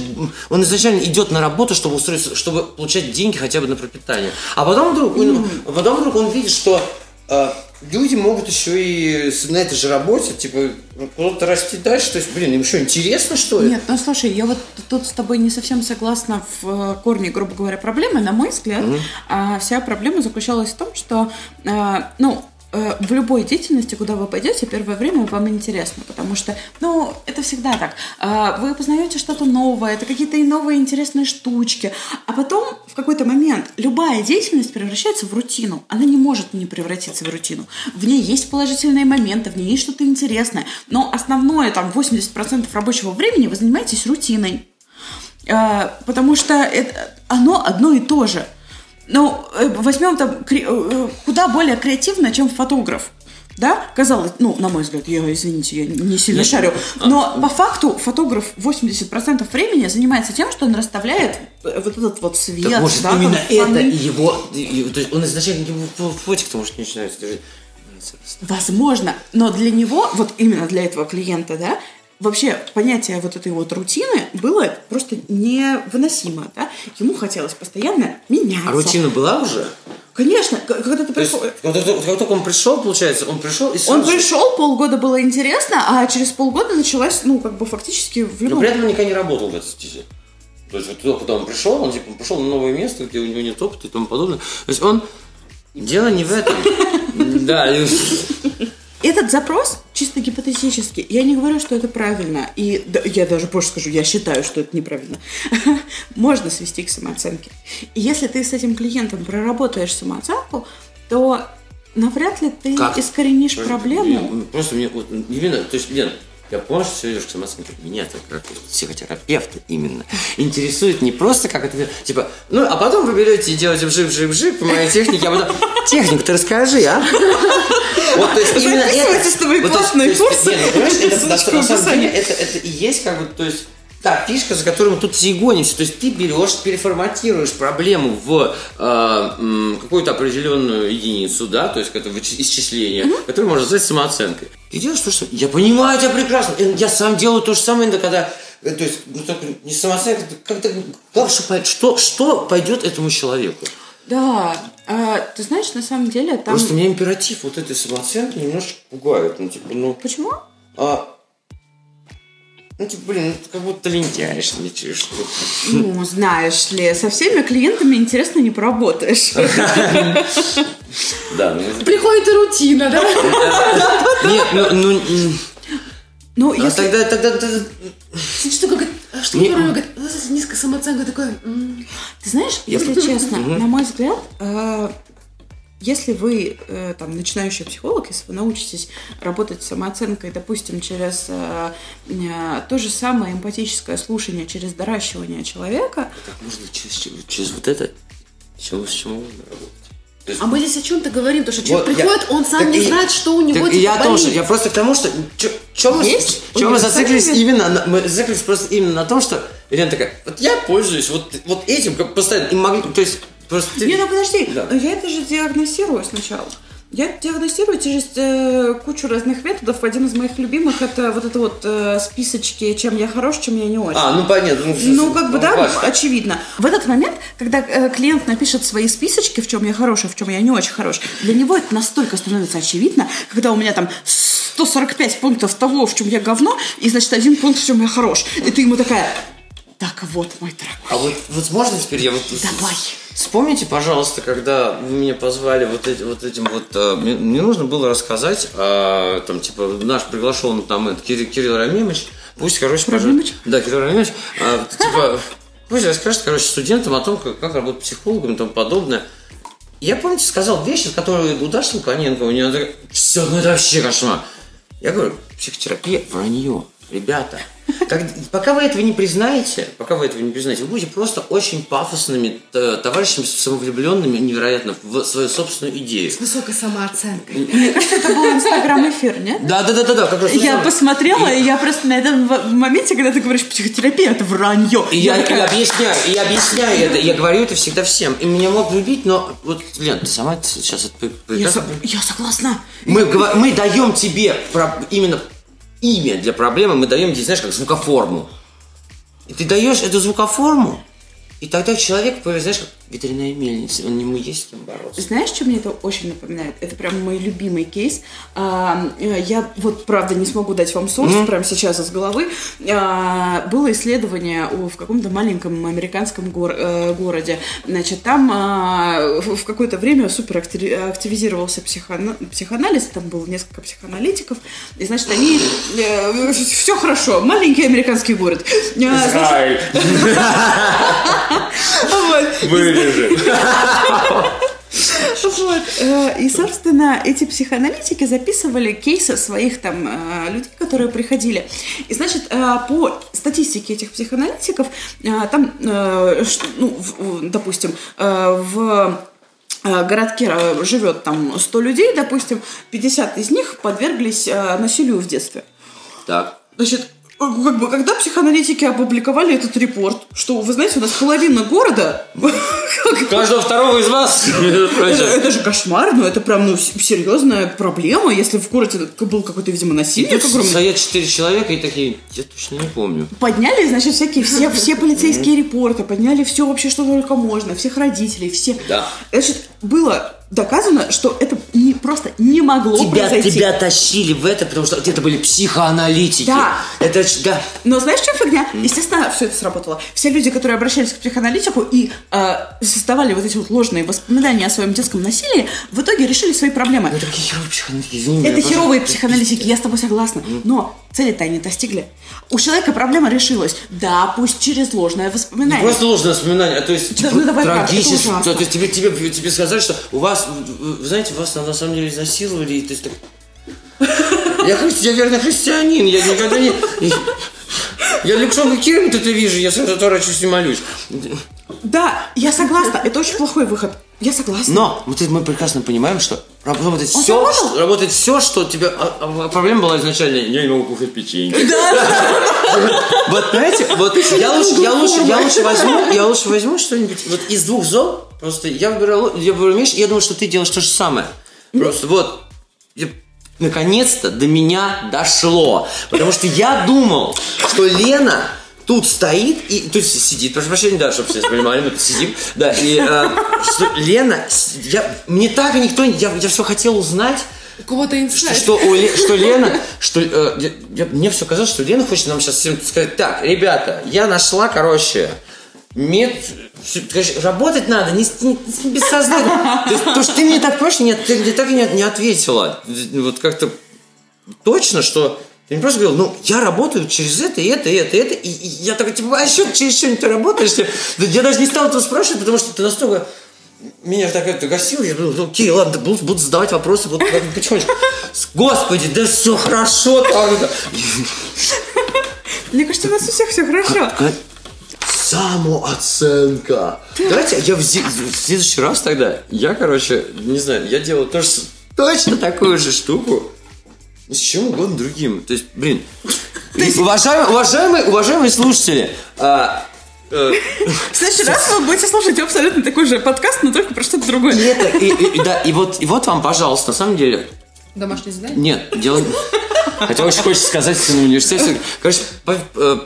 он изначально идет на работу, чтобы устроиться, чтобы получать деньги хотя бы на пропитание. А потом вдруг, он, а потом вдруг он видит, что э, люди могут еще и на этой же работе, типа, куда-то расти дальше. То есть, блин, им что, интересно, что ли? Нет, ну слушай, я вот тут с тобой не совсем согласна в э, корне, грубо говоря, проблемы. На мой взгляд, а, вся проблема заключалась в том, что, а, ну, э, в любой деятельности, куда вы пойдете, первое время вам интересно, потому что, ну, это всегда так. А, Вы познаете что-то новое, это какие-то и новые интересные штучки, а потом в какой-то момент любая деятельность превращается в рутину. Она не может не превратиться в рутину. В ней есть положительные моменты, в ней есть что-то интересное, но основное, там, 80% рабочего времени вы занимаетесь рутиной. Э, Потому что это, оно одно и то же. Ну, э, возьмем там кре- э, куда более креативно, чем фотограф. Да, казалось, ну, на мой взгляд, я, извините, я не сильно Нет, шарю, а- но по факту фотограф 80% времени занимается тем, что он расставляет э, вот этот вот свет, Так может да, именно там, это и его, и- то есть он изначально ему фо- фотик-то может не начинается держать. Возможно, но для него, вот именно для этого клиента, да, вообще понятие вот этой вот рутины было просто невыносимо, да. Ему хотелось постоянно меняться. А рутина была уже? Конечно, когда ты То есть, пришел... как только, он пришел, получается, он пришел и сразу Он пришел, полгода было интересно, а через полгода началась, ну, как бы фактически в Но при этом он никогда не работал в этой стезе. То есть, вот туда, куда он пришел, он типа пришел на новое место, где у него нет опыта и тому подобное. То есть он... Дело не в этом. Да. Этот запрос чисто гипотетически. Я не говорю, что это правильно. И да, я даже больше скажу, я считаю, что это неправильно. Можно свести к самооценке. И если ты с этим клиентом проработаешь самооценку, то навряд ли ты Как? искоренишь проблему. Просто мне вот именно, то есть, Лен, я понял, что все идешь к самооценке. Меня так как психотерапевта именно интересует не просто как это, типа, ну, а потом вы берете и делаете вжик-вжик-вжик по моей технике, а потом, технику ты расскажи, а? Вот, то есть, именно Записывайтесь это- на мои курсы. не, ну, понимаешь, это на- самом деле, описании. это, это и есть как бы, то есть, та фишка, за которой мы тут все гонимся. То есть ты берешь, переформатируешь проблему в э, какую-то определенную единицу, да, то есть это исчисление, которое можно назвать самооценкой. Ты делаешь то, что... Я понимаю тебя прекрасно. Э, Я сам делаю то же самое, когда... э, То есть, ну, только не самооценка, как-то... пой- что, что пойдет этому человеку? Да, а, ты знаешь, на самом деле там... Просто меня императив вот этой самооценки немножко пугает. Ну, типа, ну... Почему? А, ну, типа, блин, ты как будто лентяйничаешь. что Ну, знаешь ли, со всеми клиентами интересно не поработаешь. Да, ну... Приходит и рутина, да? Нет, ну... ну Ну, а если... тогда, тогда, Что говорит, а что Не- говорит, низкая самооценка такое. м, Ты знаешь, если честно, на мой взгляд, э, если вы э, там начинающий психолог, если вы научитесь работать с самооценкой, допустим, через э, э, то же самое эмпатическое слушание, через доращивание человека, Так можно через, через вот это, чего, с чего можно работать? Есть- А мы здесь о чем-то говорим, потому что человек Вот я- приходит, он сам так не и- знает, что у него так типа я болит. что я просто к тому, что чем мы, чё мы зациклились именно, на- мы зациклились просто именно на том, что Елена такая, вот я пользуюсь вот, вот этим, как постоянно, и могли, то есть просто Не, ну подожди, Да. я это же диагностирую сначала. Я диагностирую через э, кучу разных методов. Один из моих любимых это вот это вот э, списочки, чем я хорош, чем я не очень. А, ну понятно. Ну, Ну, как бы, да, башня. очевидно. В этот момент, когда э, клиент напишет свои списочки, в чем я хорош, а в чем я не очень хорош, для него это настолько становится очевидно, когда у меня там 145 пунктов того, в чем я говно, и, значит, один пункт, в чем я хорош. И ты ему такая, так вот, мой дорогой, А вот, вот можно теперь я вот... давай. Вспомните, пожалуйста, когда вы меня позвали вот, эти, вот этим вот... э, мне, мне нужно было рассказать, а, там, типа, наш приглашенный там это, Кирилл, Кирилл Рамимович, пусть, короче. Рамимович? Да, Кирилл Рамимович, а, типа, пусть расскажет, короче, студентам о том, как, как работать психологом и тому подобное. Я, помните, сказал вещи, которые удачно Луканенко, у нее такая, все, ну это вообще кошмар. Я говорю, психотерапия – вранье. Ребята, как- пока вы этого не признаете, пока вы этого не признаете, вы будете просто очень пафосными товарищами, самовлюбленными невероятно в свою собственную идею. С высокой самооценкой. Мне кажется, это был инстаграм-эфир, нет? Да, да, да, да, да, как раз. Я посмотрела, и я просто на этом моменте, когда ты говоришь психотерапия, это вранье. И я, такая, я объясняю, я объясняю это, я говорю это всегда всем. И меня могут любить, но вот, Лен, ты сама сейчас это я, прекрасно со- я согласна. Мы, даем тебе про- именно имя для проблемы, мы даем тебе, знаешь, как звукоформу. И ты даешь эту звукоформу, и тогда человек знаешь, как ветряная мельница, он ему есть с кем бороться. Знаешь, что мне это очень напоминает? Это прям мой любимый кейс. А, э, я вот, правда, не смогу дать вам сорс прямо сейчас из головы. А, было исследование в каком-то маленьком американском гор- э, городе. Значит, там а, в какое-то время супер активи- активизировался психоана- психоанализ, там было несколько психоаналитиков, и, значит, они... все хорошо, маленький американский город. А, вот. Вырежи. Вот. э, И, собственно, эти психоаналитики записывали кейсы своих там э, людей, которые приходили. И, значит, э, по статистике этих психоаналитиков, там, ну, допустим, в городке живет там 100 людей, допустим, 50 из них подверглись насилию в детстве. Так. Значит, как бы, когда психоаналитики опубликовали этот репорт, что, вы знаете, у нас половина города Каждого второго из вас. Это, же кошмар, но это прям ну, серьезная проблема, если в городе был какой-то, видимо, насильник огромный. Стоят четыре человека и такие, я точно не помню. Подняли, значит, всякие все, все полицейские репорты, подняли все вообще, что только можно, всех родителей, все. Да. Значит, было доказано, что это не просто не могло Тебя, произойти. тебя тащили в это, потому что это были психоаналитики. Да. Это, да. Но знаешь, что фигня? Естественно, все это сработало. Все люди, которые обращались к психоаналитику и э, создавали вот эти вот ложные воспоминания о своем детском насилии, в итоге решили свои проблемы. Это такие херовые психоаналитики, извини Это херовые психоаналитики, я с тобой согласна. Но цели-то они достигли. У человека проблема решилась. Да, пусть через ложное воспоминание. Просто ложное воспоминание, а то есть Да, типа, ну давай это трагически. ужасно. То есть тебе, тебе, тебе сказали, что у вас, вы знаете, вас на самом деле изнасиловали, и есть так... Я, христи- я верно христианин, я никогда не... Я Александра Кирилл это вижу, я сразу торачусь и молюсь. Да, я согласна. Это очень плохой выход. Я согласна. Но мы, мы прекрасно понимаем, что работает Он все, что, работает все, что тебе... А, а проблема была изначально, я не могу кушать печенье. Вот, знаете, вот я лучше, я лучше, я лучше возьму, я лучше возьму что-нибудь вот из двух зол. Просто я выбирал, я выбирал меч, и я думаю, что ты делаешь то же самое. Просто вот, наконец-то до меня дошло. Потому что я думал, что Лена тут стоит и то есть сидит, прошу прощения, да, чтобы все понимали, мы тут сидим, да, и э, что Лена, я, мне так и никто, не- я, я все хотел узнать, кого-то что, инсайт. что, у что Лена, что э, я- я- мне все казалось, что Лена хочет нам сейчас всем сказать, так, ребята, я нашла, короче, короче, работать надо, не, не, не бессознательно. То, что ты мне так проще, нет, ты мне так и не, не ответила. Вот как-то точно, что ты не просто говорил, ну, я работаю через это, и это, и это, и это, и, и я такой, типа, а еще через что-нибудь ты работаешь? Я даже не стал этого спрашивать, потому что ты настолько меня так это гасил, я думал, окей, ладно, буду, буду задавать вопросы так потихонечку. Господи, да все хорошо там. Мне кажется, у нас у всех все хорошо. Самооценка. Давайте я в, в следующий раз тогда, я, короче, не знаю, я делаю тоже точно такую же штуку с чем угодно другим. То есть, блин, уважаемые, уважаемые, уважаемые слушатели, а, э, В следующий раз вы будете слушать абсолютно такой же подкаст, но только про что-то и другое. это, и, и- и да, и вот, и вот вам, пожалуйста, на самом деле, Домашнее задание? Нет, дело... Хотя очень хочется сказать в университете. Короче, э,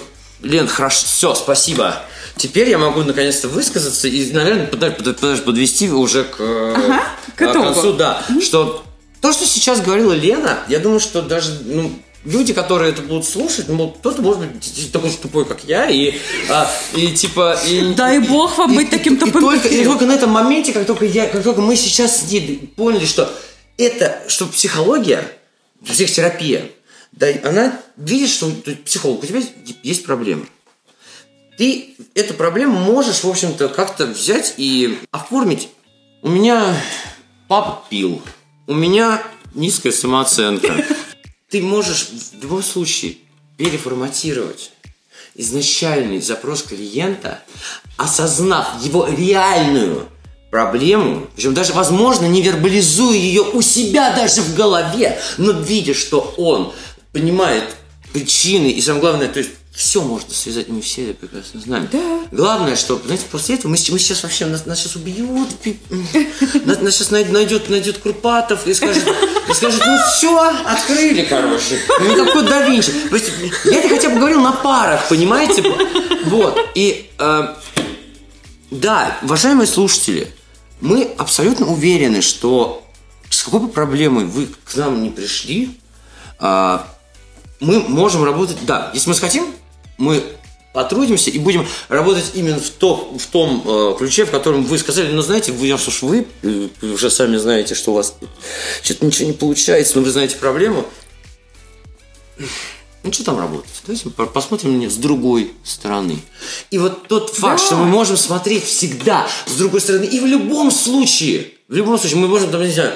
Лен, хорошо, все, спасибо. Теперь я могу наконец-то высказаться и, наверное, подожди, под- подожди, подвести уже к, э, Ага, к э, итогу. концу, да. Что то, что сейчас говорила Лена, я думаю, что даже ну, люди, которые это будут слушать, ну, кто-то может быть такой же тупой, как я, и, а, и типа... И, Дай бог вам и- быть и- таким и тупым, только, как и только на этом моменте, как только, я, как только мы сейчас сидели, поняли, что это, что психология, психотерапия, да, она видит, что психолог, у тебя есть проблема. Ты эту проблему можешь, в общем-то, как-то взять и оформить. У меня папа пил, у меня низкая самооценка. Ты можешь в любом случае переформатировать изначальный запрос клиента, осознав его реальную проблему, причем даже, возможно, не вербализуя ее у себя даже в голове, но видя, что он понимает причины и, самое главное, то есть все можно связать, мы все это прекрасно знаем. Да. Главное, что, знаете, после этого мы, мы сейчас вообще, нас, нас сейчас убьют, пи- нас, нас сейчас най- найдет, найдет Курпатов и скажет, и скажет, ну все, открыли, короче. Ну никакой да Винчи. То есть, я это хотя бы говорил на парах, понимаете? Вот. И э, да, уважаемые слушатели, мы абсолютно уверены, что с какой бы проблемой вы к нам не пришли, а, мы можем работать, да, если мы захотим, мы потрудимся и будем работать именно в, то, в том э, ключе, в котором вы сказали, ну, знаете, вы, раз уж вы э, уже сами знаете, что у вас что-то ничего не получается, но вы знаете проблему, ну, что там работать? Давайте по- посмотрим нее с другой стороны. И вот тот факт, что мы можем смотреть всегда с другой стороны, и в любом случае, в любом случае, мы можем, там, не знаю,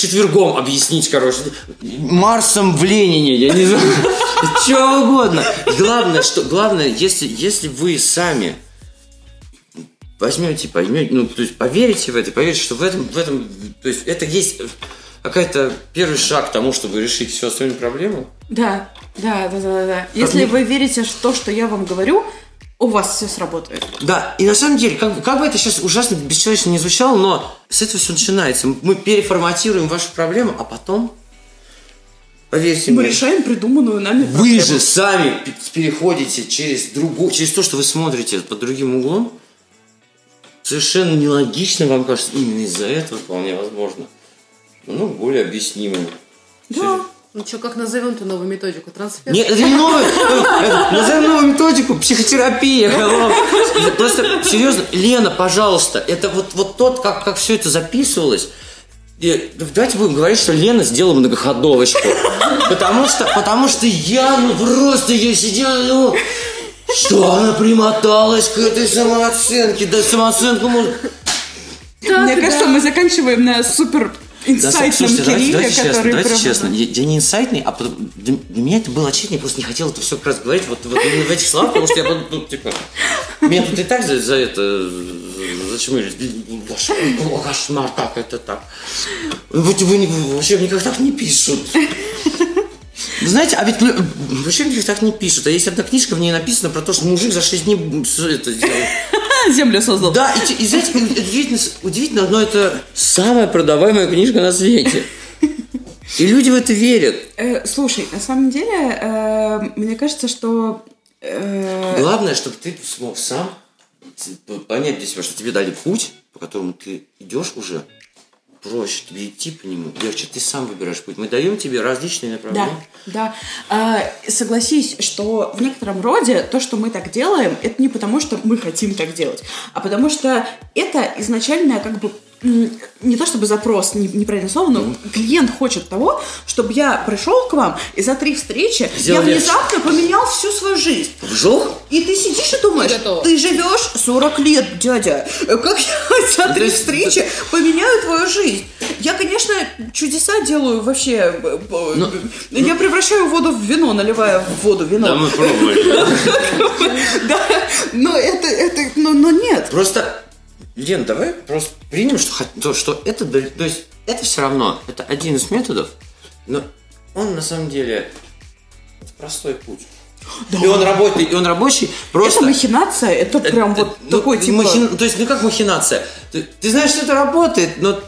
четвергом объяснить, короче, Марсом в Ленине, я не знаю, что угодно. Главное, что, главное, если, если вы сами возьмете, поймете, ну, то есть поверите в это, поверите, что в этом, в этом, то есть это есть какая-то первый шаг к тому, чтобы решить всю остальную проблему, Да, да, да, да, да. Если вы верите в то, что я вам говорю, у вас все сработает. Да, и на самом деле, как, бы- как бы это сейчас ужасно бесчеловечно не звучало, но с этого все начинается. Мы переформатируем вашу проблему, а потом, поверьте Мы мне, решаем придуманную нами вы проблему. же сами пе- переходите через другую, через то, что вы смотрите под другим углом. Совершенно нелогично вам кажется, именно из-за этого вполне возможно. ну, более объяснимым. Да. Ну что, как назовем-то новую методику? Трансфер? Нет, это не это- Назовем новую методику. Психотерапия. Просто, серьезно, Лена, пожалуйста, это вот, вот тот, как, как все это записывалось. И Давайте будем говорить, что Лена сделала многоходовочку. Потому что, потому что я, ну просто я сидел, ну, что она примоталась к этой самооценке. Да самооценку может... Мне кажется, мы заканчиваем на супер инсайтном слушайте, давайте, Кирилле, давайте честно, который давайте прям- честно. Я, я не инсайтный, а потом- для, для меня это было очевидно, я просто не хотел это все как раз говорить вот, вот именно в этих словах, потому что я ну, ну, типа, меня тут и так за, за это. Ваш о, кошмар, как это так? Вы, вы, не- вы вообще никак так не пишут. Вы знаете, а ведь вообще никак так не пишут. А есть одна книжка, в ней написано про то, что мужик за 6 дней это сделал. Землю создал. Да, и, и знаете, удивительно, удивительно, но это самая продаваемая книжка на свете. И люди в это верят. Э, слушай, на самом деле, э, мне кажется, что... э, Главное, чтобы ты смог сам понять для себя, что тебе дали путь, по которому ты идешь уже, проще тебе идти по нему, легче, ты сам выбираешь путь. Мы даем тебе различные Да, направления. да. А, согласись, что в некотором роде то, что мы так делаем, это не потому, что мы хотим так делать, а потому что это изначально как бы не то чтобы запрос, не- неправильное слово, но клиент хочет того, чтобы я пришел к вам и за три встречи Сделал я легче. внезапно поменял всю свою жизнь. Вжух? И ты сидишь и думаешь, ты живешь 40 лет, дядя. Как я за три встречи поменяю твою жизнь? Я, конечно, чудеса делаю вообще. э, э, Ну, Я превращаю воду в вино, наливая в воду вино. Да, мы пробовали. да. Но это, это, но, но нет. Просто, Лен, давай просто примем, что, то, что это, да- то есть, это все равно, это один из методов, но он на самом деле это простой путь. И он работает, и он рабочий, просто... Это махинация, это прям вот Ну, такой типа... махи- То есть, ну как махинация? Ты, ты знаешь, что это работает, но...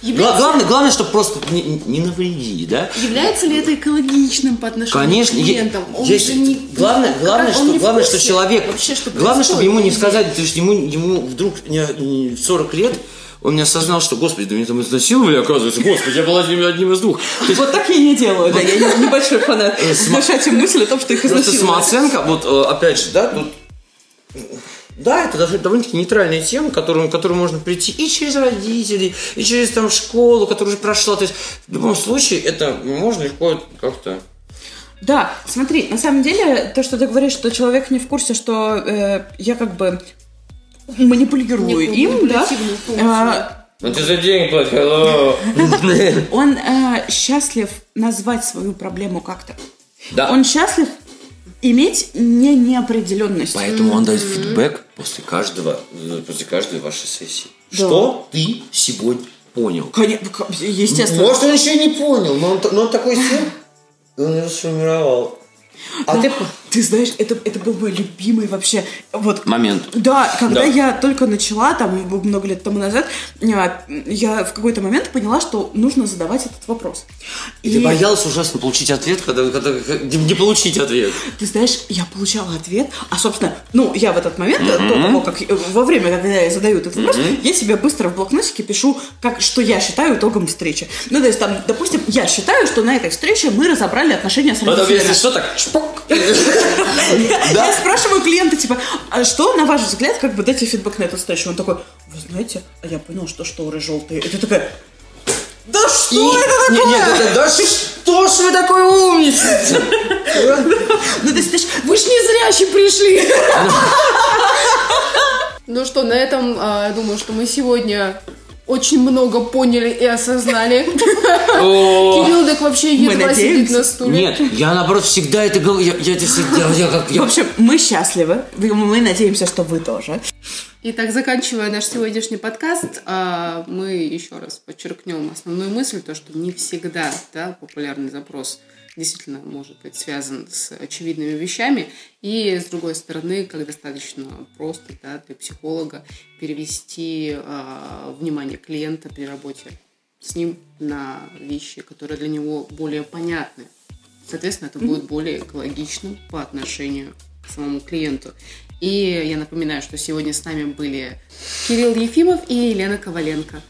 Является- Гла- Главное, главное, чтобы просто не, не навреди, да? Является ли это экологичным по отношению Конечно, к клиентам? Он есть- же не- главное, главное, он что, не главное, что человек, вообще, что главное, чтобы ему не сказать, то есть ему, ему вдруг в 40 лет он не осознал, что, господи, да меня там изнасиловали, оказывается, господи, я был одним, из двух. То есть Вот так я не делаю, да, я не- небольшой фанат. Внушать им мысль о том, что их Просто изнасиловали. самооценка, вот э, опять же, да, тут да, это даже довольно-таки нейтральная тема, к которому, к которой можно прийти и через родителей, и через там школу, которая уже прошла. То есть в любом случае это можно легко как-то. Да, смотри, на самом деле, то, что ты говоришь, что человек не в курсе, что э, я как бы манипулирую Некую им, да, а, Ну ты за деньги платишь, hello. он э, счастлив назвать свою проблему как-то. Да. Он счастлив иметь не неопределенность. Поэтому он дает фидбэк после каждого, э, после каждой вашей сессии. Да. Что ты сегодня понял? Коне- к- Естественно. Может, он еще и не понял, но он, но он такой сел, и он его сформировал. А ты... Ты знаешь, это, это был мой любимый вообще вот Момент. Да, когда Да. я только начала, там, много лет тому назад, а, я в какой-то момент поняла, что нужно задавать этот вопрос. И ты боялась ужасно получить ответ, когда, когда, не получить ответ. Ты знаешь, я получала ответ, а, собственно, ну, я в этот момент, до того, как, во время, когда я задаю этот вопрос, я себе быстро в блокнотике пишу, как, что я считаю итогом встречи. Ну, то есть, там, допустим, я считаю, что на этой встрече мы разобрали отношения с Потом, родителями. если что, так шпок. Я спрашиваю клиента, типа, а что, на ваш взгляд, как бы дайте фидбэк на эту встречу? Он такой, вы знаете, а я понял, что шторы желтые. И ты такая, да что это Не, такое? нет, это, да что ж вы такой умница? Ну, то есть, знаешь, вы ж не зрячи пришли. Ну что, на этом, а, я думаю, что мы сегодня очень много поняли и осознали. Кирилл так вообще едва сидит на стуле. Нет, я наоборот всегда это говорю. Я, я это всегда, я как В я. общем, мы счастливы. Мы надеемся, что вы тоже. Итак, заканчивая наш сегодняшний подкаст, а, мы еще раз подчеркнем основную мысль, то, что не всегда да, популярный запрос действительно может быть связан с очевидными вещами, и, с другой стороны, как достаточно просто да, для психолога перевести а, внимание клиента при работе с ним на вещи, которые для него более понятны. Соответственно, это будет более экологичным по отношению к самому клиенту. И я напоминаю, что сегодня с нами были Кирилл Ефимов и Елена Коваленко.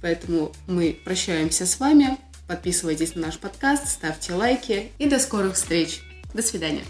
Поэтому мы прощаемся с вами. Подписывайтесь на наш подкаст, ставьте лайки и до скорых встреч. До свидания.